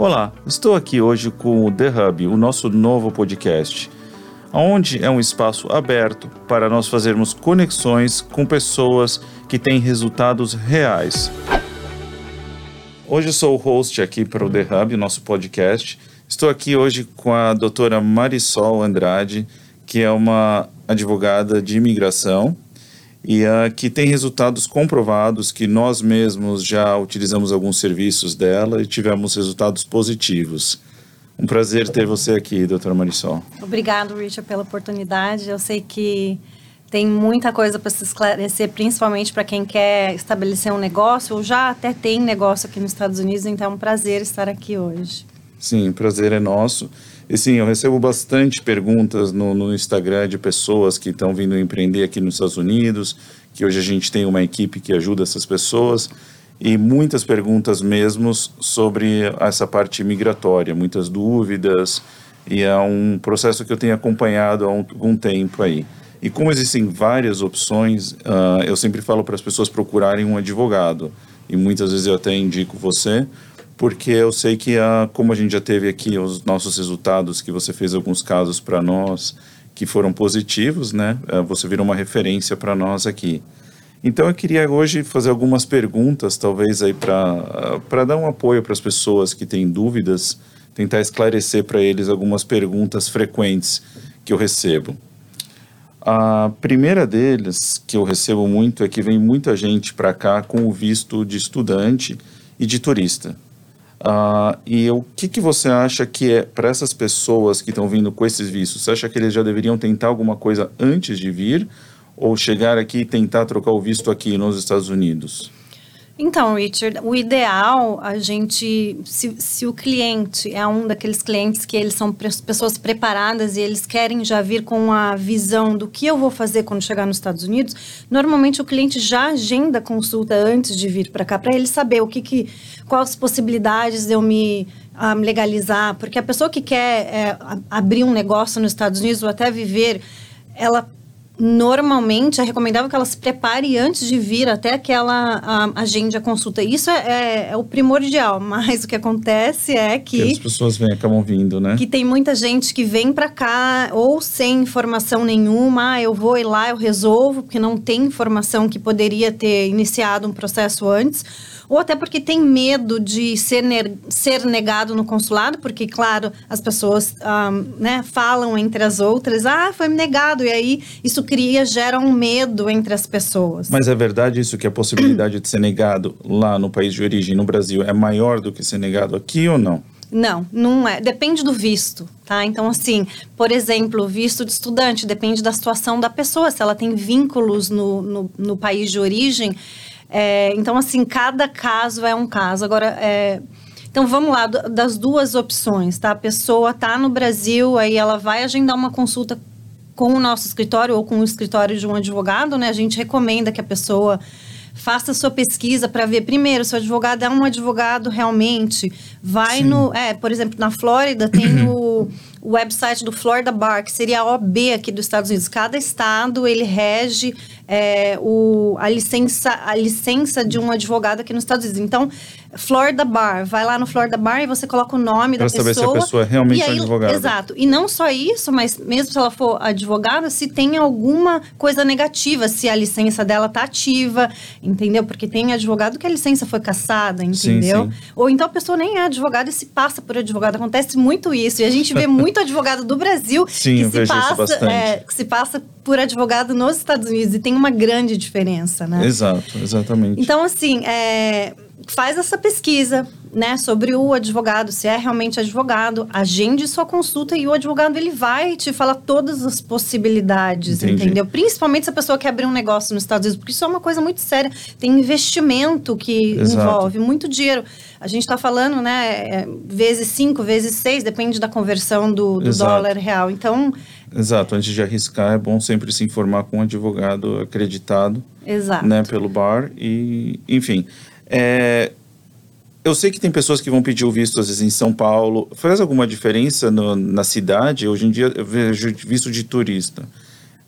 Olá, estou aqui hoje com o The Hub, o nosso novo podcast, onde é um espaço aberto para nós fazermos conexões com pessoas que têm resultados reais. Hoje sou o host aqui para o The Hub, nosso podcast. Estou aqui hoje com a doutora Marisol Andrade, que é uma advogada de imigração e uh, que tem resultados comprovados que nós mesmos já utilizamos alguns serviços dela e tivemos resultados positivos. Um prazer ter você aqui, doutora Marisol. Obrigado, Richard, pela oportunidade. Eu sei que tem muita coisa para se esclarecer, principalmente para quem quer estabelecer um negócio ou já até tem negócio aqui nos Estados Unidos, então é um prazer estar aqui hoje. Sim, o prazer é nosso. E sim, eu recebo bastante perguntas no, no Instagram de pessoas que estão vindo empreender aqui nos Estados Unidos, que hoje a gente tem uma equipe que ajuda essas pessoas, e muitas perguntas mesmo sobre essa parte migratória, muitas dúvidas, e é um processo que eu tenho acompanhado há algum tempo aí. E como existem várias opções, uh, eu sempre falo para as pessoas procurarem um advogado, e muitas vezes eu até indico você, porque eu sei que, a, como a gente já teve aqui os nossos resultados, que você fez alguns casos para nós que foram positivos, né? Eh, você virou uma referência para nós aqui. Então eu queria hoje fazer algumas perguntas, talvez aí para dar um apoio para as pessoas que têm dúvidas, tentar esclarecer para eles algumas perguntas frequentes que eu recebo. A primeira deles que eu recebo muito é que vem muita gente para cá com o visto de estudante e de turista. Uh, e o que, que você acha que é para essas pessoas que estão vindo com esses vistos? Você acha que eles já deveriam tentar alguma coisa antes de vir ou chegar aqui e tentar trocar o visto aqui nos Estados Unidos? Então, Richard, o ideal, a gente, se, se o cliente é um daqueles clientes que eles são pessoas preparadas e eles querem já vir com a visão do que eu vou fazer quando chegar nos Estados Unidos, normalmente o cliente já agenda a consulta antes de vir para cá, para ele saber o que, que, quais possibilidades de eu me um, ah, legalizar, porque a pessoa que quer é, abrir um negócio nos Estados Unidos ou até viver, ela normalmente é recomendável que ela se prepare antes de vir até aquela a, agende a consulta. Isso é, é, é, o primordial, mas o que acontece é que, que as pessoas vêm, acabam vindo, né? Que tem muita gente que vem para cá ou sem informação nenhuma, ah, eu vou ir lá, eu resolvo, porque não tem informação que poderia ter iniciado um processo antes ou até porque tem medo de ser, ser negado no consulado, porque, claro, as pessoas um, né, falam entre as outras, ah, foi negado, e aí isso cria, gera um medo entre as pessoas. Mas é verdade isso que a possibilidade de ser negado lá no país de origem, no Brasil, é maior do que ser negado aqui ou não? Não, não é. Depende do visto, tá? Então, assim, por exemplo, visto de estudante, depende da situação da pessoa. Se ela tem vínculos no, no, no país de origem, é, então, assim, cada caso é um caso. Agora, é, então vamos lá, das duas opções, tá? A pessoa tá no Brasil, aí ela vai agendar uma consulta com o nosso escritório ou com o escritório de um advogado, né? A gente recomenda que a pessoa faça sua pesquisa para ver primeiro se o advogado é um advogado realmente. Vai Sim. no, é, por exemplo, na Flórida tem o, o website do Florida Bar, que seria a OB aqui dos Estados Unidos. Cada estado ele rege é, o, a, licença, a licença de um advogado aqui nos Estados Unidos. Então, Florida Bar, vai lá no Florida Bar e você coloca o nome pra da pessoa. Para saber se a pessoa é realmente aí, um advogado. Exato. E não só isso, mas mesmo se ela for advogada, se tem alguma coisa negativa, se a licença dela tá ativa, entendeu? Porque tem advogado que a licença foi caçada, entendeu? Sim, sim. Ou então a pessoa nem é advogada e se passa por advogado. Acontece muito isso. E a gente vê muito advogado do Brasil sim, que, se passa, é, que se passa por advogado nos Estados Unidos. E tem uma grande diferença, né? Exato, exatamente. Então, assim, é, faz essa pesquisa, né, sobre o advogado, se é realmente advogado, agende sua consulta e o advogado ele vai te falar todas as possibilidades, Entendi. entendeu? Principalmente se a pessoa quer abrir um negócio nos Estados Unidos, porque isso é uma coisa muito séria. Tem investimento que Exato. envolve muito dinheiro. A gente está falando, né, é, vezes cinco, vezes seis, depende da conversão do, do dólar real. Então, Exato, antes de arriscar é bom sempre se informar com um advogado acreditado, Exato. né, pelo bar e, enfim, é, eu sei que tem pessoas que vão pedir o visto, às vezes, em São Paulo. Faz alguma diferença no, na cidade? Hoje em dia, eu vejo visto de turista.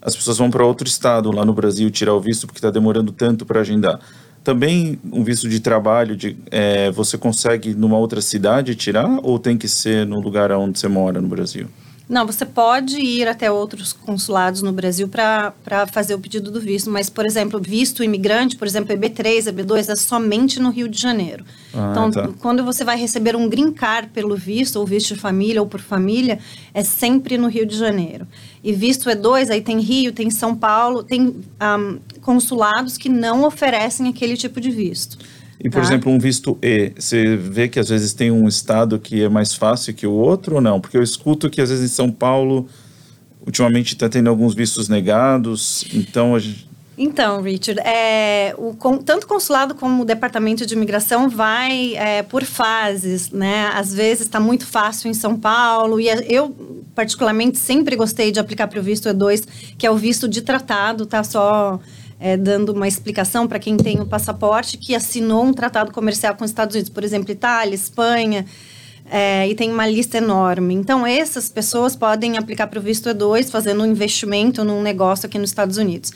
As pessoas vão para outro estado lá no Brasil tirar o visto porque está demorando tanto para agendar. também um visto de trabalho, de, é, você consegue numa outra cidade tirar ou tem que ser no lugar onde você mora no Brasil? Não, você pode ir até outros consulados no Brasil para fazer o pedido do visto, mas, por exemplo, visto imigrante, por exemplo, EB3, EB2, é somente no Rio de Janeiro. Ah, então, tá. quando você vai receber um green card pelo visto, ou visto de família ou por família, é sempre no Rio de Janeiro. E visto E2, aí tem Rio, tem São Paulo, tem um, consulados que não oferecem aquele tipo de visto. E, por tá. exemplo, um visto E, você vê que às vezes tem um estado que é mais fácil que o outro ou não? Porque eu escuto que às vezes em São Paulo, ultimamente está tendo alguns vistos negados, então a gente... Então, Richard, é, o, tanto o consulado como o departamento de imigração vai é, por fases, né? Às vezes está muito fácil em São Paulo e eu, particularmente, sempre gostei de aplicar para o visto E2, que é o visto de tratado, tá? Só é, dando uma explicação para quem tem o passaporte que assinou um tratado comercial com os Estados Unidos, por exemplo, Itália, Espanha, é, e tem uma lista enorme. Então, essas pessoas podem aplicar para o visto E2 fazendo um investimento num negócio aqui nos Estados Unidos.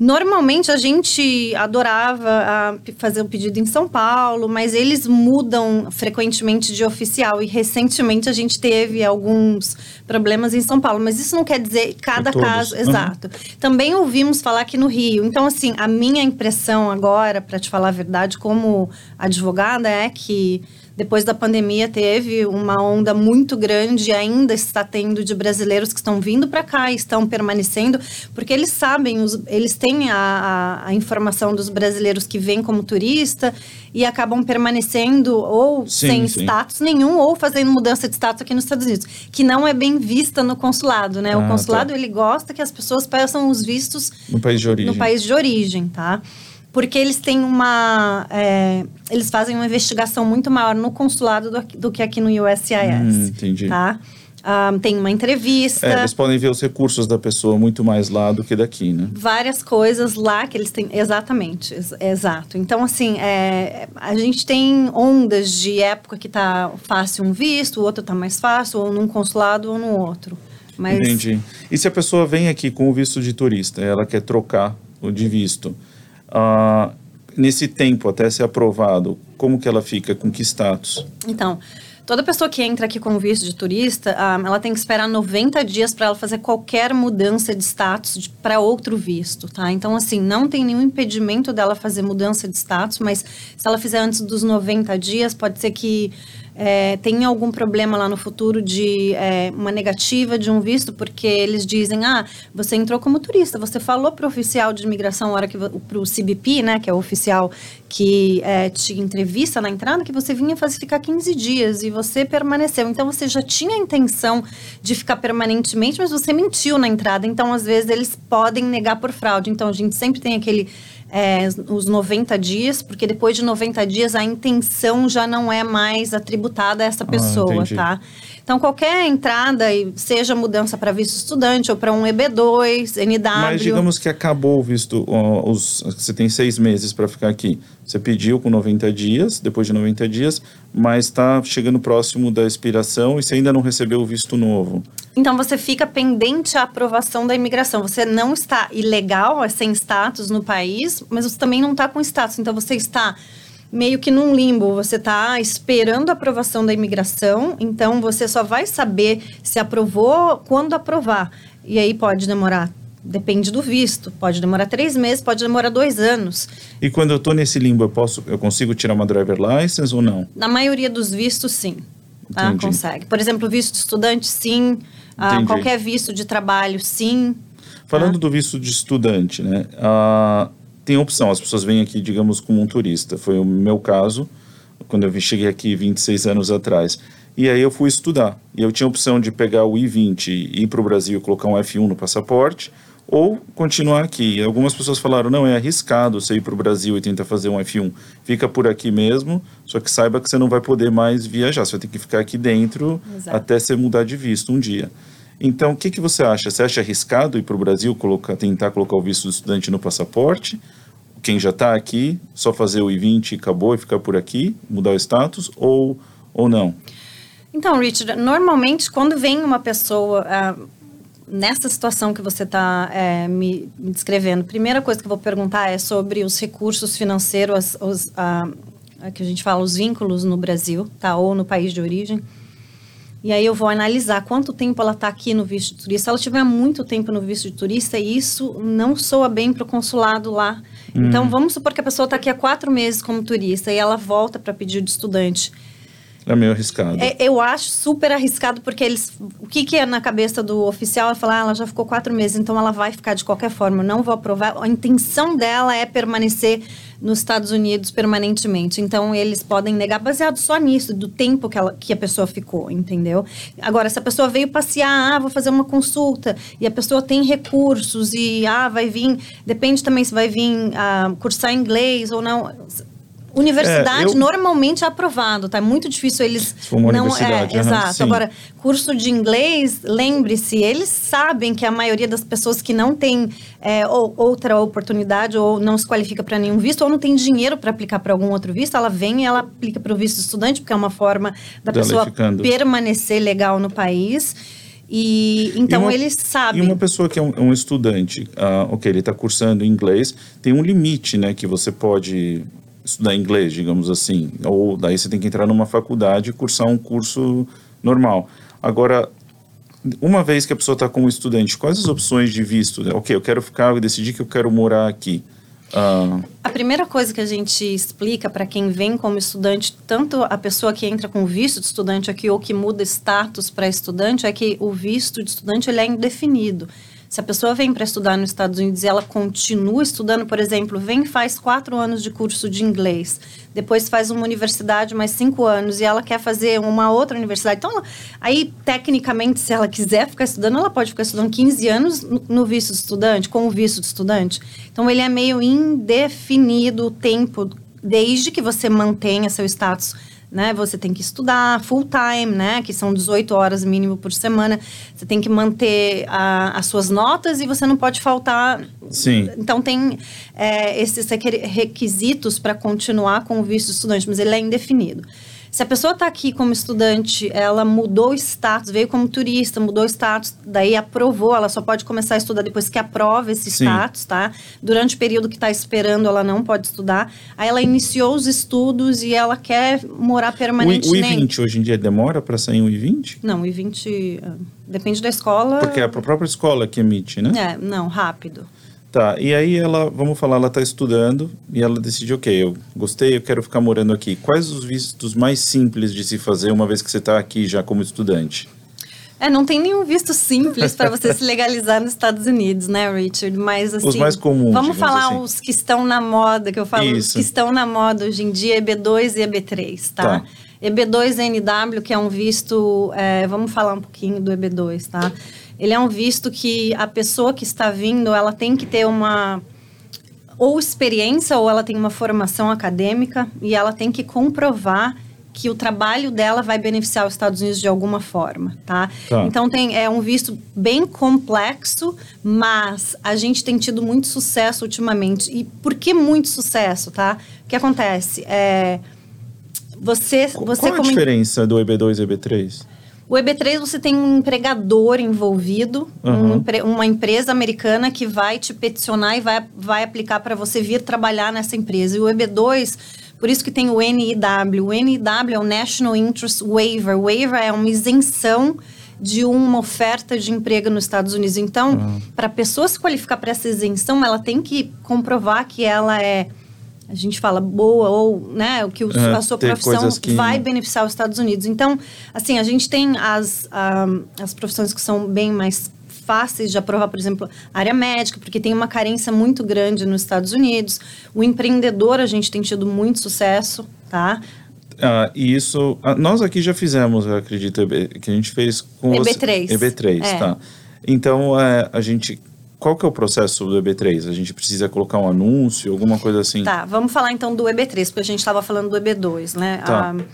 Normalmente a gente adorava fazer o um pedido em São Paulo, mas eles mudam frequentemente de oficial e recentemente a gente teve alguns problemas em São Paulo, mas isso não quer dizer cada caso, uhum. exato. Também ouvimos falar aqui no Rio. Então assim, a minha impressão agora, para te falar a verdade, como advogada é que depois da pandemia teve uma onda muito grande, ainda está tendo de brasileiros que estão vindo para cá e estão permanecendo, porque eles sabem, os, eles têm a, a, a, informação dos brasileiros que vêm como turista e acabam permanecendo ou sim, sem sim. status nenhum ou fazendo mudança de status aqui nos Estados Unidos, que não é bem vista no consulado, né? Ah, o consulado tá. ele gosta que as pessoas peçam os vistos no país de origem. No país de origem, tá? Porque eles têm uma. É, eles fazem uma investigação muito maior no consulado do, do que aqui no USCIS. Hum, entendi. Tá? Um, tem uma entrevista. É, eles podem ver os recursos da pessoa muito mais lá do que daqui, né? Várias coisas lá que eles têm. Exatamente, ex exato. Então, assim, é, a gente tem ondas de época que tá fácil um visto, o outro tá mais fácil, ou num consulado ou no outro. Mas... Entendi. E se a pessoa vem aqui com o visto de turista, ela quer trocar o de visto? Uh, nesse tempo até ser aprovado, como que ela fica? Com que status? Então, toda pessoa que entra aqui com visto de turista, um, ela tem que esperar 90 dias para ela fazer qualquer mudança de status para outro visto, tá? Então, assim, não tem nenhum impedimento dela fazer mudança de status, mas se ela fizer antes dos 90 dias, pode ser que é, tem algum problema lá no futuro de é, uma negativa de um visto, porque eles dizem, ah, você entrou como turista, você falou para o oficial de imigração, hora que para o CBP, né, que é o oficial que é, te entrevista na entrada, que você vinha fazer ficar 15 dias e você permaneceu. Então você já tinha a intenção de ficar permanentemente, mas você mentiu na entrada. Então, às vezes, eles podem negar por fraude. Então, a gente sempre tem aquele é, os 90 dias, porque depois de 90 dias a intenção já não é mais atributada a essa ah, pessoa, ah, tá? Então, qualquer entrada, seja mudança para visto estudante ou para um EB2, NW. Mas digamos que acabou o visto, os, você tem seis meses para ficar aqui. Você pediu com 90 dias, depois de 90 dias, mas está chegando próximo da expiração e você ainda não recebeu o visto novo. Então, você fica pendente a aprovação da imigração. Você não está ilegal, é sem status no país, mas você também não está com status. Então, você está meio que num limbo. Você está esperando a aprovação da imigração, então você só vai saber se aprovou quando aprovar. E aí pode demorar. Depende do visto. Pode demorar três meses, pode demorar dois anos. E quando eu estou nesse limbo, eu posso, eu consigo tirar uma driver license ou não? Na maioria dos vistos, sim. Tá? Consegue. Por exemplo, visto de estudante, sim. Ah, qualquer visto de trabalho, sim. Falando ah. do visto de estudante, né? Ah, tem opção, as pessoas vêm aqui, digamos, como um turista. Foi o meu caso, quando eu cheguei aqui 26 anos atrás. E aí eu fui estudar. E eu tinha a opção de pegar o I-20 e ir para o Brasil e colocar um F1 no passaporte, ou continuar aqui. Algumas pessoas falaram, não, é arriscado você ir para o Brasil e tentar fazer um F1. Fica por aqui mesmo, só que saiba que você não vai poder mais viajar. Você vai ter que ficar aqui dentro Exato. até você mudar de visto um dia. Então, o que, que você acha? Você acha arriscado ir para o Brasil, colocar, tentar colocar o visto do estudante no passaporte? Quem já está aqui, só fazer o I-20 e acabou e ficar por aqui, mudar o status, ou, ou não? Então, Richard, normalmente quando vem uma pessoa, uh, nessa situação que você está é, me, me, descrevendo, primeira coisa que eu vou perguntar é sobre os recursos financeiros, os, os, a, a, que a gente fala, os vínculos no Brasil, tá? Ou no país de origem. E aí eu vou analisar quanto tempo ela está aqui no visto de turista. Se ela tiver muito tempo no visto de turista, isso não soa bem para o consulado lá. Hum. Então, vamos supor que a pessoa está aqui há quatro meses como turista e ela volta para pedir de estudante. É meio arriscado. É, eu acho super arriscado, porque eles. O que, que é na cabeça do oficial? Ela fala, ah, ela já ficou quatro meses, então ela vai ficar de qualquer forma. Eu não vou aprovar. A intenção dela é permanecer nos Estados Unidos permanentemente. Então, eles podem negar baseado só nisso, do tempo que, ela, que a pessoa ficou, entendeu? Agora, se a pessoa veio passear, ah, vou fazer uma consulta, e a pessoa tem recursos, e ah, vai vir. Depende também se vai vir ah, cursar inglês ou não Universidade é, eu... normalmente é aprovado, tá? É muito difícil eles não é, exato. Sim. Agora, curso de inglês, lembre-se, eles sabem que a maioria das pessoas que não tem é, ou, outra oportunidade ou não se qualifica para nenhum visto ou não tem dinheiro para aplicar para algum outro visto, ela vem e ela aplica para o visto estudante, porque é uma forma da pessoa permanecer legal no país. E então e uma, eles sabem. E uma pessoa que é um, um estudante, uh, ok, ele está cursando inglês, tem um limite, né, que você pode estudar inglês, digamos assim, ou daí você tem que entrar numa faculdade e cursar um curso normal. Agora, uma vez que a pessoa está como estudante, quais as opções de visto? Ok, eu quero ficar, eu decidi que eu quero morar aqui. Uh... A primeira coisa que a gente explica para quem vem como estudante, tanto a pessoa que entra com visto de estudante aqui ou que muda status para estudante, é que o visto de estudante ele é indefinido. Se a pessoa vem para estudar nos Estados Unidos e ela continua estudando, por exemplo, vem faz quatro anos de curso de inglês, depois faz uma universidade mais cinco anos e ela quer fazer uma outra universidade. Então, aí, tecnicamente, se ela quiser ficar estudando, ela pode ficar estudando 15 anos no visto de estudante, com o visto de estudante. Então, ele é meio indefinido o tempo, desde que você mantenha seu status né? Você tem que estudar full time, né? Que são 18 horas mínimo por semana. Você tem que manter a, as suas notas e você não pode faltar. Sim. Então tem é, esses requisitos para continuar com o visto estudante, mas ele é indefinido. Se a pessoa está aqui como estudante, ela mudou o status, veio como turista, mudou o status, daí aprovou, ela só pode começar a estudar depois que aprova esse Sim. status, tá? Durante o período que está esperando, ela não pode estudar. Aí ela iniciou os estudos e ela quer morar permanentemente. O, I-20 hoje em dia demora para sair um I-20? Não, o I-20 ah, depende da escola. Porque é a própria escola que emite, né? É, não, rápido. Tá, e aí ela, vamos falar, ela está estudando e ela decide, ok, eu gostei, eu quero ficar morando aqui. Quais os vistos mais simples de se fazer uma vez que você está aqui já como estudante? É, não tem nenhum visto simples para você se legalizar nos Estados Unidos, né, Richard? Mas assim. Os mais comuns. Vamos falar assim. os que estão na moda, que eu falo, Isso. os que estão na moda hoje em dia, EB2 e EB3, tá? tá. EB2NW, que é um visto. É, vamos falar um pouquinho do EB2, tá? Ele é um visto que a pessoa que está vindo, ela tem que ter uma ou experiência ou ela tem uma formação acadêmica e ela tem que comprovar que o trabalho dela vai beneficiar os Estados Unidos de alguma forma, tá? tá? Então tem é um visto bem complexo, mas a gente tem tido muito sucesso ultimamente. E por que muito sucesso, tá? O que acontece é você você Qual a diferença do EB2 e EB3? O EB3 você tem um empregador envolvido, uhum. um, uma empresa americana que vai te peticionar e vai, vai aplicar para você vir trabalhar nessa empresa. E o EB2, por isso que tem o NIW. O NIW é o National Interest Waiver. O waiver é uma isenção de uma oferta de emprego nos Estados Unidos. Então, uhum. para a pessoa se qualificar para essa isenção, ela tem que comprovar que ela é a gente fala boa ou né o que o, é, a sua profissão que... vai beneficiar os Estados Unidos. Então assim a gente tem as um, as profissões que são bem mais fáceis de aprovar por exemplo área médica porque tem uma carência muito grande nos Estados Unidos. O empreendedor a gente tem tido muito sucesso tá? Ah, e isso ah, nós aqui já fizemos eu acredito que a gente fez com EB3 você, EB3 é. tá. Então é, a gente qual que é o processo do EB3? A gente precisa colocar um anúncio, alguma coisa assim? Tá, vamos falar então do EB3, porque a gente estava falando do EB2, né? Tá. Ah,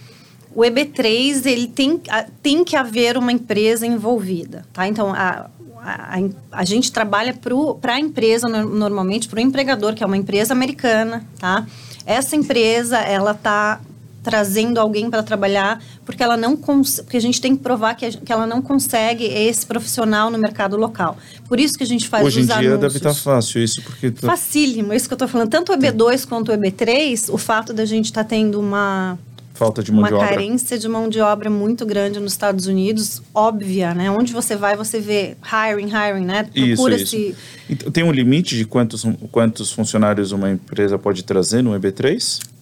o EB3, ele tem, tem que haver uma empresa envolvida, tá? Então, a, a, a gente trabalha para a empresa, normalmente, para o empregador, que é uma empresa americana, tá? Essa empresa, ela tá trazendo alguém para trabalhar, porque ela não porque a gente tem que provar que, a, que ela não consegue esse profissional no mercado local. Por isso que a gente faz Hoje em os dia anúncios. deve estar fácil isso, porque... Tá... Facílimo, isso que eu estou falando. Tanto o EB2 quanto o EB3, o fato da gente estar tá tendo uma falta de mão uma de obra. carência de mão de obra muito grande nos Estados Unidos, óbvia, né? Onde você vai, você vê hiring, hiring, né? Procura isso, isso. Então, tem um limite de quantos, quantos funcionários uma empresa pode trazer no EB3?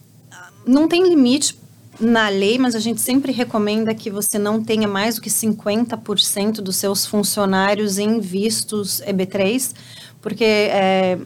Não tem limite na lei, mas a gente sempre recomenda que você não tenha mais do que 50% dos seus funcionários em vistos EB3, porque é,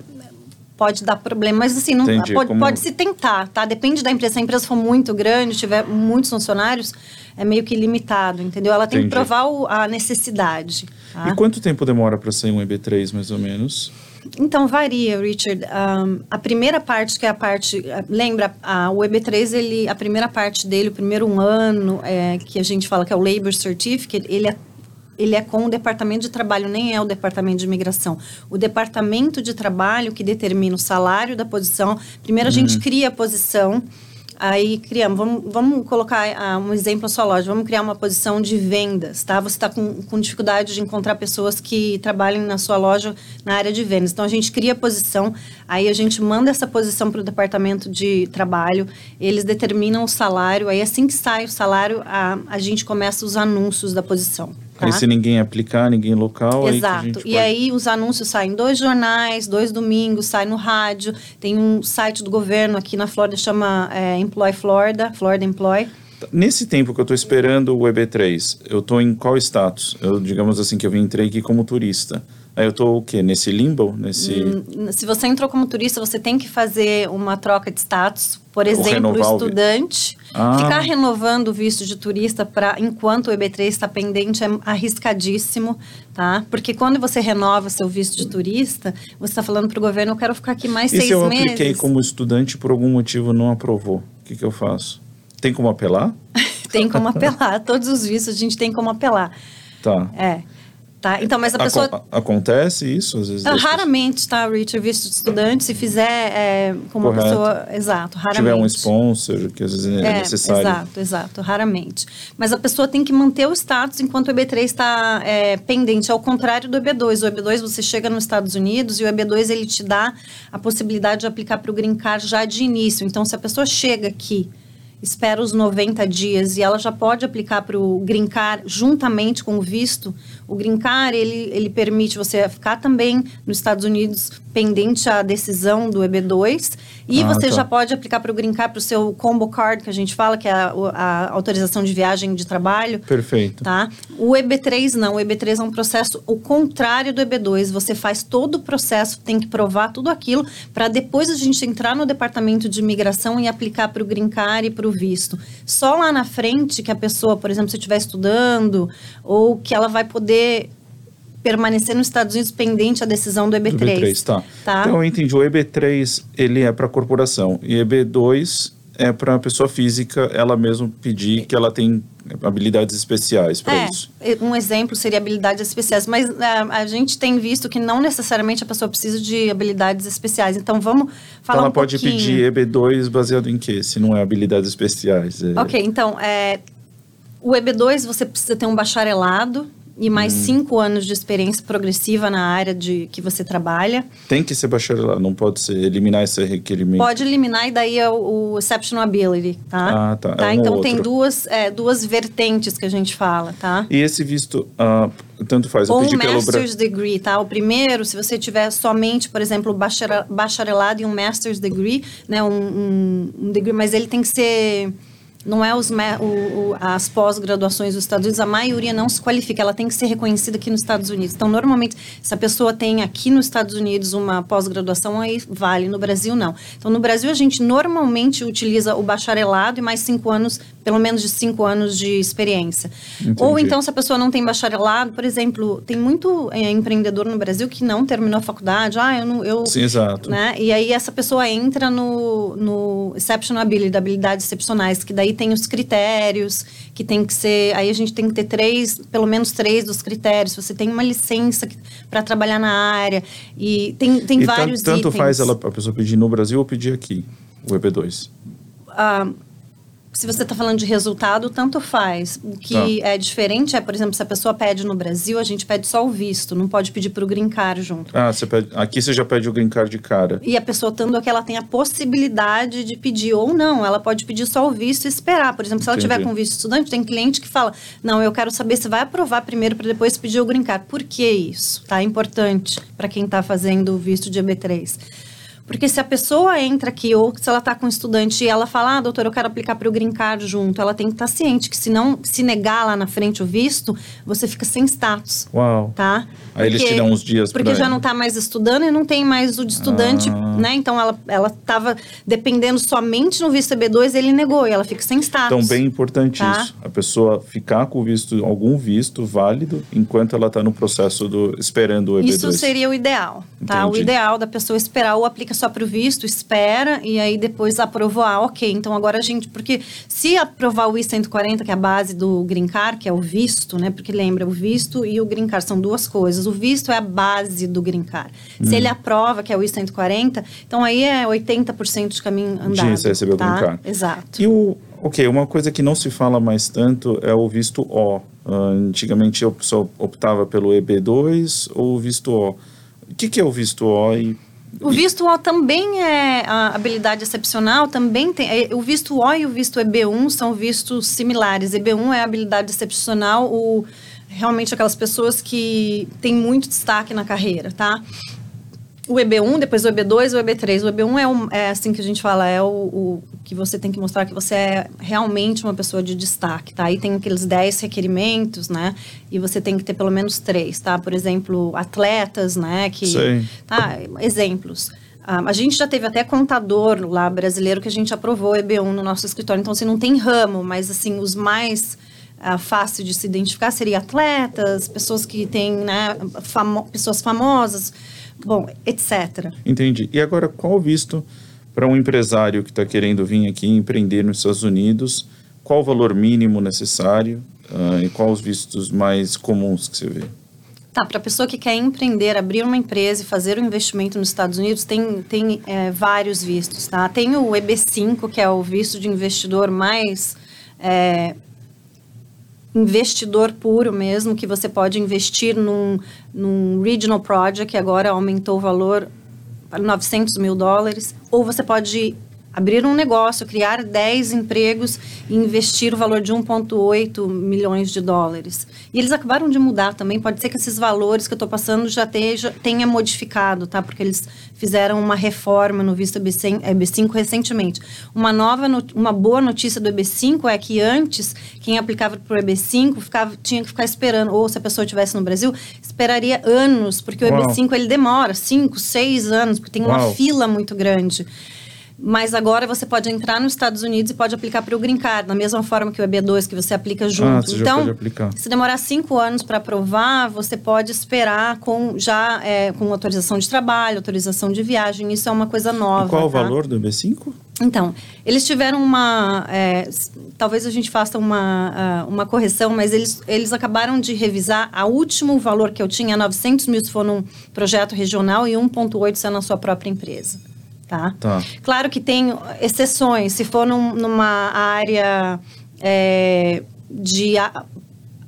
pode dar problema. Mas assim, não, Entendi, pode, como... pode se tentar, tá? Depende da empresa. Se a empresa for muito grande, tiver muitos funcionários, é meio que limitado, entendeu? Ela tem Entendi. que provar o, a necessidade. Tá? E quanto tempo demora para sair um EB3, mais ou menos? Então varia, Richard. Um, a primeira parte, que é a parte, lembra, a, o EB3 ele, a primeira parte dele, o primeiro um ano, é, que a gente fala que é o Labor Certificate, ele é ele é com o departamento de trabalho, nem é o departamento de imigração. O departamento de trabalho que determina o salário da posição. Primeiro a uhum. gente cria a posição Aí criamos, vamos, vamos colocar uh, um exemplo na sua loja, vamos criar uma posição de vendas, tá? Você está com, com dificuldade de encontrar pessoas que trabalhem na sua loja na área de vendas. Então a gente cria a posição, aí a gente manda essa posição para o departamento de trabalho, eles determinam o salário, aí assim que sai o salário, a, a gente começa os anúncios da posição. Tá? Aí se ninguém aplicar, ninguém local. Exato. Aí e pode... aí os anúncios saem em dois jornais, dois domingos, sai no rádio. Tem um site do governo aqui na Flórida, chama é, Employ Florida, Florida Employ. Nesse tempo que eu estou esperando o EB3, eu estou em qual status? Eu, digamos assim, que eu entrei aqui como turista. Aí eu estou o quê? Nesse limbo? Nesse... Hum, se você entrou como turista, você tem que fazer uma troca de status. Por exemplo, o estudante. Ah. Ficar renovando o visto de turista para enquanto o EB3 está pendente é arriscadíssimo, tá? Porque quando você renova seu visto de turista, você está falando para o governo, eu quero ficar aqui mais e seis meses. E se eu apliquei como estudante por algum motivo não aprovou? O que, que eu faço? Tem como apelar? tem como apelar. Todos os vistos a gente tem como apelar. Tá. É. Tá? Então, mas a pessoa... Aco acontece isso, às vezes? Ah, raramente, tá, Richard? Visto de estudante, se fizer é, com uma Correto. pessoa... Exato, raramente. Se tiver um sponsor, que às vezes é, é, necessário. Exato, exato, raramente. Mas a pessoa tem que manter o status enquanto o EB3 está é, pendente, ao contrário do EB2. O EB2, você chega nos Estados Unidos e o EB2, ele te dá a possibilidade de aplicar para o Green Card já de início. Então, se a pessoa chega aqui espera os 90 dias e ela já pode aplicar para o Green Card juntamente com o visto, o Green Card, ele, ele permite você ficar também nos Estados Unidos pendente à decisão do EB2 e ah, você tá. já pode aplicar para o Green Card, para o seu Combo Card, que a gente fala, que é a, a, autorização de viagem de trabalho. Perfeito. Tá? O EB3 não, o EB3 é um processo o contrário do EB2. Você faz todo o processo, tem que provar tudo aquilo para depois a gente entrar no departamento de imigração e aplicar para o Green Card e para o visto. Só lá na frente que a pessoa, por exemplo, se estiver estudando ou que ela vai poder poder permanecer nos Estados Unidos pendente a decisão do EB3. Do EB3 tá. tá. Então eu entendi. O EB3 ele é para corporação e EB2 é para a pessoa física ela mesma pedir que ela tem habilidades especiais para é, isso. Um exemplo seria habilidades especiais, mas a, é, a, gente tem visto que não necessariamente a pessoa precisa de habilidades especiais. Então vamos falar então, ela um pode pouquinho. pedir EB2 baseado em quê? Se não é habilidades especiais. É... Ok, então é, o EB2 você precisa ter um bacharelado e mais hum. cinco anos de experiência progressiva na área de que você trabalha. Tem que ser bacharelado, não pode ser eliminar esse requerimento. Pode eliminar e daí é o, o exceptional ability, tá? Ah, tá. tá? É um então tem duas, é, duas vertentes que a gente fala, tá? E esse visto, uh, tanto faz. Ou um master's pelo... degree, tá? O primeiro, se você tiver somente, por exemplo, bacharelado e um master's degree, né, um, um, um degree, mas ele tem que ser não é os, o, o, as pós-graduações dos Estados Unidos, a maioria não se qualifica, ela tem que ser reconhecida aqui nos Estados Unidos. Então, normalmente, se a pessoa tem aqui nos Estados Unidos uma pós-graduação, aí vale, no Brasil não. Então, no Brasil, a gente normalmente utiliza o bacharelado e mais cinco anos, pelo menos de cinco anos de experiência. Entendi. Ou então, se a pessoa não tem bacharelado, por exemplo, tem muito é, empreendedor no Brasil que não terminou a faculdade, ah, eu não... Eu, Sim, exato. Né? E aí, essa pessoa entra no, no exceptional ability, habilidades excepcionais, que daí aí tem os critérios que tem que ser. Aí a gente tem que ter três, pelo menos três dos critérios. Você tem uma licença para trabalhar na área e tem, tem e vários tanto, tanto faz ela, a pessoa pedir no Brasil ou pedir aqui, o EP2? Ah, se você está falando de resultado, tanto faz. O que tá. é diferente é, por exemplo, se a pessoa pede no Brasil, a gente pede só o visto, não pode pedir para o green card junto. Ah, você pede, aqui você já pede o green card de cara. E a pessoa, tanto que ela tem a possibilidade de pedir ou não, ela pode pedir só o visto e esperar. Por exemplo, se ela Entendi. tiver com visto estudante, tem cliente que fala: não, eu quero saber se vai aprovar primeiro para depois pedir o green card. Por que isso? Tá? É importante para quem está fazendo o visto de EB3. Porque se a pessoa entra aqui, ou se ela está com um estudante e ela fala, ah, doutor, eu quero aplicar para o green card junto, ela tem que estar tá ciente que se não se negar lá na frente o visto, você fica sem status. Uau. Tá? Aí eles te dão uns dias Porque já não está mais estudando e não tem mais o de estudante, ah. né? Então ela ela estava dependendo somente no visto EB2, ele negou e ela fica sem status. Então bem importante tá? isso. A pessoa ficar com visto algum visto válido enquanto ela está no processo do esperando o EB2. Isso seria o ideal, tá? Entendi. O ideal da pessoa esperar ou aplica só para o visto, espera e aí depois aprovou, ah, ok, então agora a gente, porque se aprovar o I-140, que é a base do Green Card, que é o visto, né, porque lembra, o visto e o Green Card são duas coisas, o visto é a base do Green Card. Hum. Se ele aprova, que é o I-140, então aí é 80% de caminho andado. Sim, você recebeu tá? o Green Card. Exato. E o, ok, uma coisa que não se fala mais tanto é o visto O. Uh, antigamente a pessoa optava pelo EB2 ou o visto O. O que, que é o visto O e o visto O também é a habilidade excepcional, também tem. É, o visto O e o visto EB1 são vistos similares. EB1 é a habilidade excepcional, o, realmente aquelas pessoas que têm muito destaque na carreira, tá? O EB1, depois o EB2 e o EB3. O EB1 é, o, é assim que a gente fala, é o, o, que você tem que mostrar que você é realmente uma pessoa de destaque, tá? Aí tem aqueles 10 requerimentos, né? E você tem que ter pelo menos três, tá? Por exemplo, atletas, né? Que, Sim. Tá? Exemplos. Um, a gente já teve até contador lá brasileiro que a gente aprovou EB1 no nosso escritório. Então, assim, não tem ramo, mas, assim, os mais uh, fácil de se identificar seria atletas, pessoas que têm, né? Famo pessoas famosas bom, etc. Entendi. E agora, qual visto para um empresário que está querendo vir aqui empreender nos Estados Unidos? Qual o valor mínimo necessário uh, e quais os vistos mais comuns que você vê? Tá, para a pessoa que quer empreender, abrir uma empresa e fazer um investimento nos Estados Unidos, tem, tem é, vários vistos, tá? Tem o EB5, que é o visto de investidor mais é, investidor puro mesmo, que você pode investir num, num regional project, que agora aumentou o valor para 900 mil dólares, ou você pode abrir um negócio, criar 10 empregos e investir o valor de 1,8 milhões de dólares. E eles acabaram de mudar também, pode ser que esses valores que eu estou passando já tenha, tenha modificado, tá? Porque eles fizeram uma reforma no Vista EB5 recentemente. Uma nova, uma boa notícia do EB5 é que antes, quem aplicava para o EB5 ficava, tinha que ficar esperando, ou se a pessoa estivesse no Brasil, esperaria anos, porque o Uau. EB5 ele demora 5, 6 anos, porque tem uma Uau. fila muito grande. Mas agora você pode entrar nos Estados Unidos e pode aplicar para o Green Card, da mesma forma que o EB2, que você aplica ah, junto. Ah, você então, se demorar cinco anos para aprovar, você pode esperar com já é, com autorização de trabalho, autorização de viagem. Isso é uma coisa nova. E qual tá? o valor do EB5? Então, eles tiveram uma. É, talvez a gente faça uma, uh, uma correção, mas eles, eles acabaram de revisar. A último valor que eu tinha, 900 mil se for num projeto regional e 1,8 se é na sua própria empresa. Tá? tá? Claro que tem exceções. Se for num, numa área é, de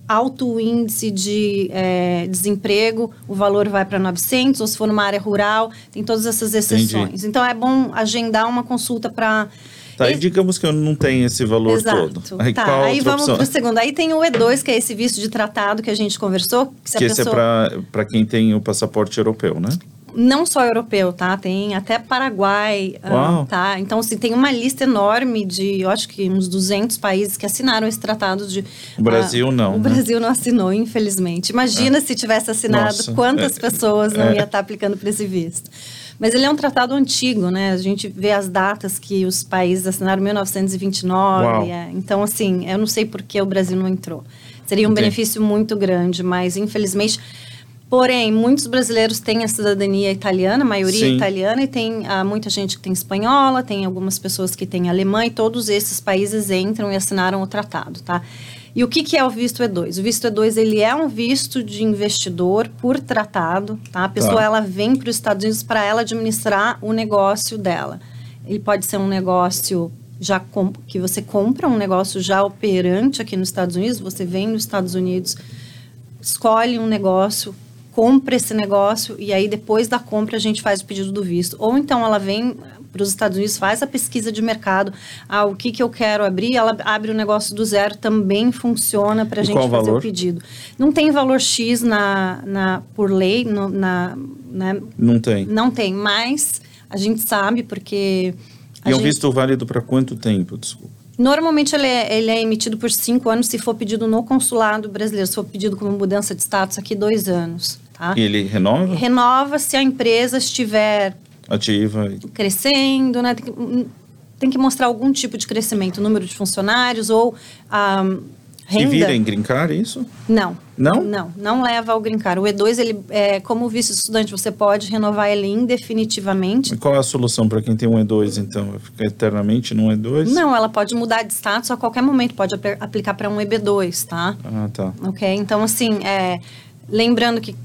alto índice de é, desemprego, o valor vai para 900, ou se for numa área rural, tem todas essas exceções. Entendi. Então, é bom agendar uma consulta para... Tá, e digamos que eu não tenho esse valor Exato. todo. Aí, tá, aí vamos para o segundo. Aí tem o E2, que é esse visto de tratado que a gente conversou. Que, que esse é para quem tem o passaporte europeu, né? Não só europeu, tá? Tem até Paraguai, uh, tá? Então, assim, tem uma lista enorme de, eu acho que uns 200 países que assinaram esse tratado de... O Brasil uh, não, O né? Brasil não assinou, infelizmente. Imagina é. se tivesse assinado, Nossa, quantas é, pessoas não é. ia estar aplicando para esse visto. Mas ele é um tratado antigo, né? A gente vê as datas que os países assinaram em 1929. É. Então, assim, eu não sei por que o Brasil não entrou. Seria um Entendi. benefício muito grande, mas infelizmente Porém, muitos brasileiros têm a cidadania italiana, a maioria Sim. italiana, e tem ah, muita gente que tem espanhola, tem algumas pessoas que têm alemã, e todos esses países entram e assinaram o tratado, tá? E o que, que é o visto E2? O visto E2 ele é um visto de investidor por tratado, tá? A pessoa tá. ela vem para os Estados Unidos para ela administrar o negócio dela. Ele pode ser um negócio já com, que você compra um negócio já operante aqui nos Estados Unidos, você vem nos Estados Unidos, escolhe um negócio, compra esse negócio e aí depois da compra a gente faz o pedido do visto. Ou então ela vem para os Estados Unidos, faz a pesquisa de mercado, ah, o que, que eu quero abrir, ela abre o negócio do zero, também funciona para a gente fazer valor? o pedido. Não tem valor X na, na, por lei, no, na, né? Não tem. Não tem, mas a gente sabe porque... E é um gente... visto válido para quanto tempo, desculpa? Normalmente ele é, ele é, emitido por cinco anos se for pedido no consulado brasileiro, se for pedido como mudança de status aqui dois anos. Tá? E ele renova? Renova se a empresa estiver ativa. Crescendo, né? Tem que, tem que mostrar algum tipo de crescimento, número de funcionários ou a renda. E vira em grincar isso? Não. Não? Não, não leva ao grincar. O E2, ele, é, como vice estudante, você pode renovar ele indefinitivamente. E qual é a solução para quem tem um E2, então? Ficar eternamente num E2? Não, ela pode mudar de status a qualquer momento, pode aplicar para um EB2, tá? Ah, tá. Ok, então assim, é, lembrando que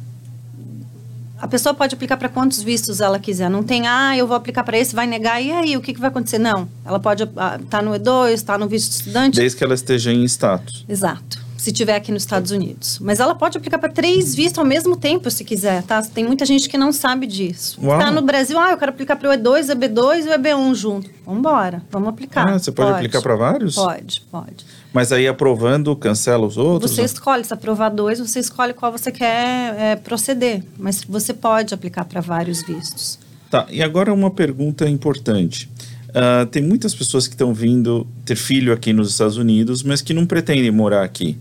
a pessoa pode aplicar para quantos vistos ela quiser. Não tem, ah, eu vou aplicar para esse, vai negar, e aí, o que, que vai acontecer? Não. Ela pode estar ah, tá no E2, estar tá no visto de estudante. Desde que ela esteja em status. Exato. Se tiver aqui nos Estados Unidos. Mas ela pode aplicar para três vistos ao mesmo tempo, se quiser, tá? Tem muita gente que não sabe disso. Está no Brasil, ah, eu quero aplicar para o E2, EB2 e o EB1 junto. Vamos embora, vamos aplicar. Ah, você pode, pode. aplicar para vários? Pode, pode. Mas aí aprovando, cancela os outros? Você escolhe, se aprovar dois, você escolhe qual você quer é, proceder. Mas você pode aplicar para vários vistos. Tá, e agora uma pergunta importante. Uh, tem muitas pessoas que estão vindo ter filho aqui nos Estados Unidos, mas que não pretendem morar aqui.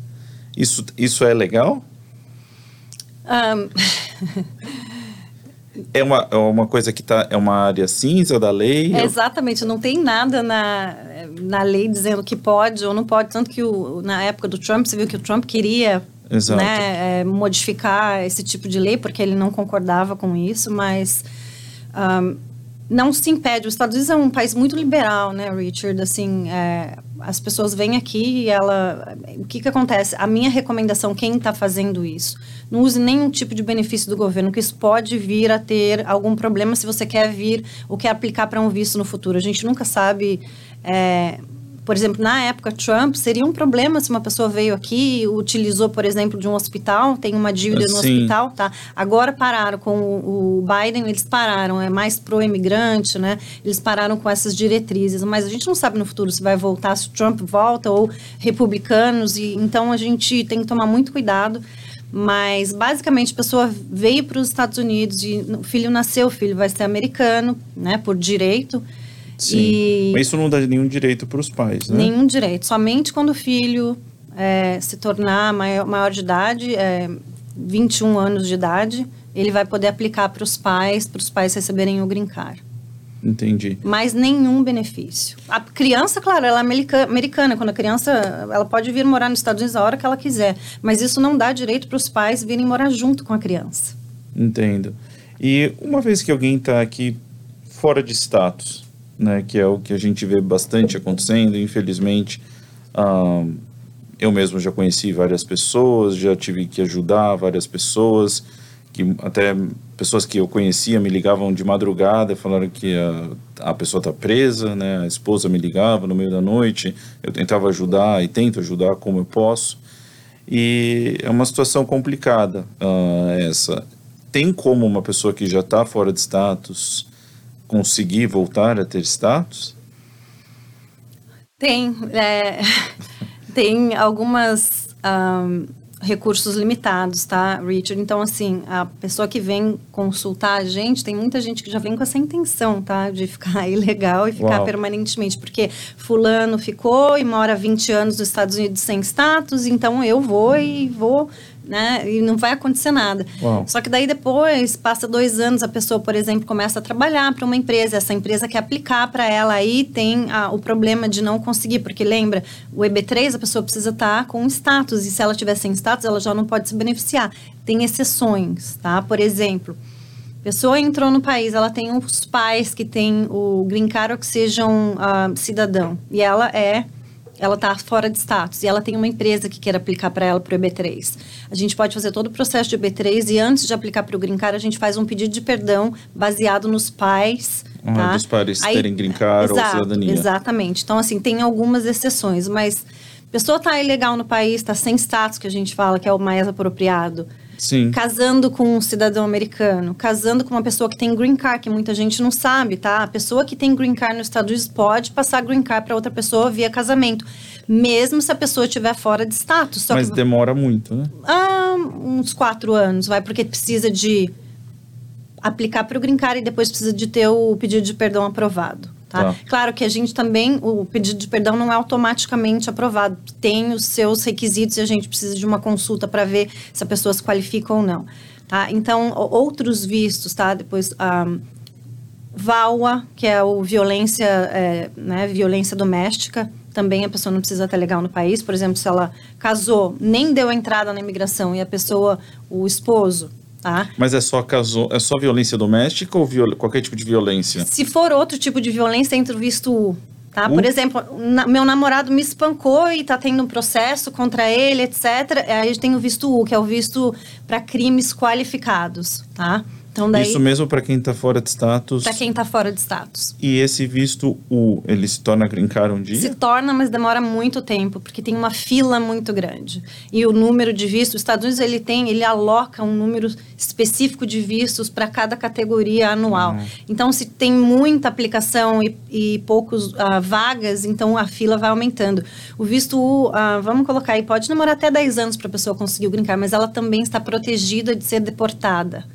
Isso, isso é legal? Um... É uma, é uma coisa que tá, é uma área cinza da lei? É exatamente, não tem nada na, na lei dizendo que pode ou não pode. Tanto que o, na época do Trump, você viu que o Trump queria né, é, modificar esse tipo de lei, porque ele não concordava com isso, mas um, não se impede. Os Estados Unidos é um país muito liberal, né, Richard? Assim, é, as pessoas vêm aqui e ela. O que, que acontece? A minha recomendação, quem está fazendo isso? Não use nenhum tipo de benefício do governo, que isso pode vir a ter algum problema se você quer vir ou quer aplicar para um visto no futuro. A gente nunca sabe. É, por exemplo, na época Trump, seria um problema se uma pessoa veio aqui e utilizou, por exemplo, de um hospital, tem uma dívida no hospital, tá? Agora pararam com o, o Biden, eles pararam, é mais pro-imigrante, né? Eles pararam com essas diretrizes, mas a gente não sabe no futuro se vai voltar, se o Trump volta ou republicanos, e então a gente tem que tomar muito cuidado. Mas, basicamente, a pessoa veio para os Estados Unidos e o filho nasceu, o filho vai ser americano, né, por direito. Sim. E... Mas isso não dá nenhum direito para os pais, né? Nenhum direito. Somente quando o filho é, se tornar maior, maior de idade, é, 21 anos de idade, ele vai poder aplicar para os pais, para os pais receberem o green card. Entendi. Mas nenhum benefício. A criança, claro, ela é americana. Quando a criança, ela pode vir morar nos Estados Unidos a hora que ela quiser. Mas isso não dá direito para os pais virem morar junto com a criança. Entendo. E uma vez que alguém está aqui fora de status, né, que é o que a gente vê bastante acontecendo, infelizmente. eu mesmo já conheci várias pessoas, já tive que ajudar várias pessoas, que até pessoas que eu conhecia me ligavam de madrugada, falaram que a, a pessoa está presa, né? A esposa me ligava no meio da noite, eu tentava ajudar e tento ajudar como eu posso. E é uma situação complicada uh, essa. Tem como uma pessoa que já está fora de status conseguir voltar a ter status? Tem. É, tem algumas um, recursos limitados, tá, Richard? Então, assim, a pessoa que vem consultar a gente, tem muita gente que já vem com essa intenção, tá? De ficar ilegal e ficar Uau. permanentemente. Porque fulano ficou e mora 20 anos nos Estados Unidos sem status, então eu vou e vou né? E não vai acontecer nada. Uau. Só que daí depois, passa dois anos, a pessoa, por exemplo, começa a trabalhar para uma empresa, essa empresa quer aplicar para ela, aí tem a, o problema de não conseguir, porque lembra, o EB3 a pessoa precisa estar tá com status, e se ela tiver sem status, ela já não pode se beneficiar. Tem exceções, tá? Por exemplo, pessoa entrou no país, ela tem os pais que têm o green card ou que sejam uh, cidadão, e ela é ela está fora de status e ela tem uma empresa que quer aplicar para ela para o EB3. A gente pode fazer todo o processo de EB3 e antes de aplicar para o Green Card, a gente faz um pedido de perdão baseado nos pais. Ah, tá? Dos pais terem Green Card ou cidadania. Exatamente. Então, assim, tem algumas exceções, mas a pessoa está ilegal no país, está sem status, que a gente fala que é o mais apropriado. Sim. Casando com um cidadão americano, casando com uma pessoa que tem green card, que muita gente não sabe, tá? A pessoa que tem green card nos Estados Unidos pode passar green card para outra pessoa via casamento, mesmo se a pessoa estiver fora de status. Mas que, demora muito, né? Ah, uns quatro anos, vai, porque precisa de aplicar para o green card e depois precisa de ter o pedido de perdão aprovado. Tá? Tá. Claro que a gente também, o pedido de perdão não é automaticamente aprovado, tem os seus requisitos e a gente precisa de uma consulta para ver se a pessoa se qualifica ou não. Tá? Então, outros vistos, tá? Depois, um, VAWA, que é o violência, é, né, violência doméstica, também a pessoa não precisa estar legal no país. Por exemplo, se ela casou, nem deu entrada na imigração e a pessoa, o esposo, Tá? Mas é só caso, é só violência doméstica ou viol, qualquer tipo de violência? Se for outro tipo de violência, entra o visto U. Tá? Por exemplo, na, meu namorado me espancou e está tendo um processo contra ele, etc. Aí tem o visto U, que é o visto para crimes qualificados, tá? Então, daí, Isso mesmo para quem está fora de status? Para quem está fora de status. E esse visto U, ele se torna green card um dia? Se torna, mas demora muito tempo, porque tem uma fila muito grande. E o número de vistos, os Estados Unidos ele tem, ele aloca um número específico de vistos para cada categoria anual. Uhum. Então, se tem muita aplicação e, e poucos uh, vagas, então a fila vai aumentando. O visto U, uh, vamos colocar aí, pode demorar até 10 anos para a pessoa conseguir o green card, mas ela também está protegida de ser deportada.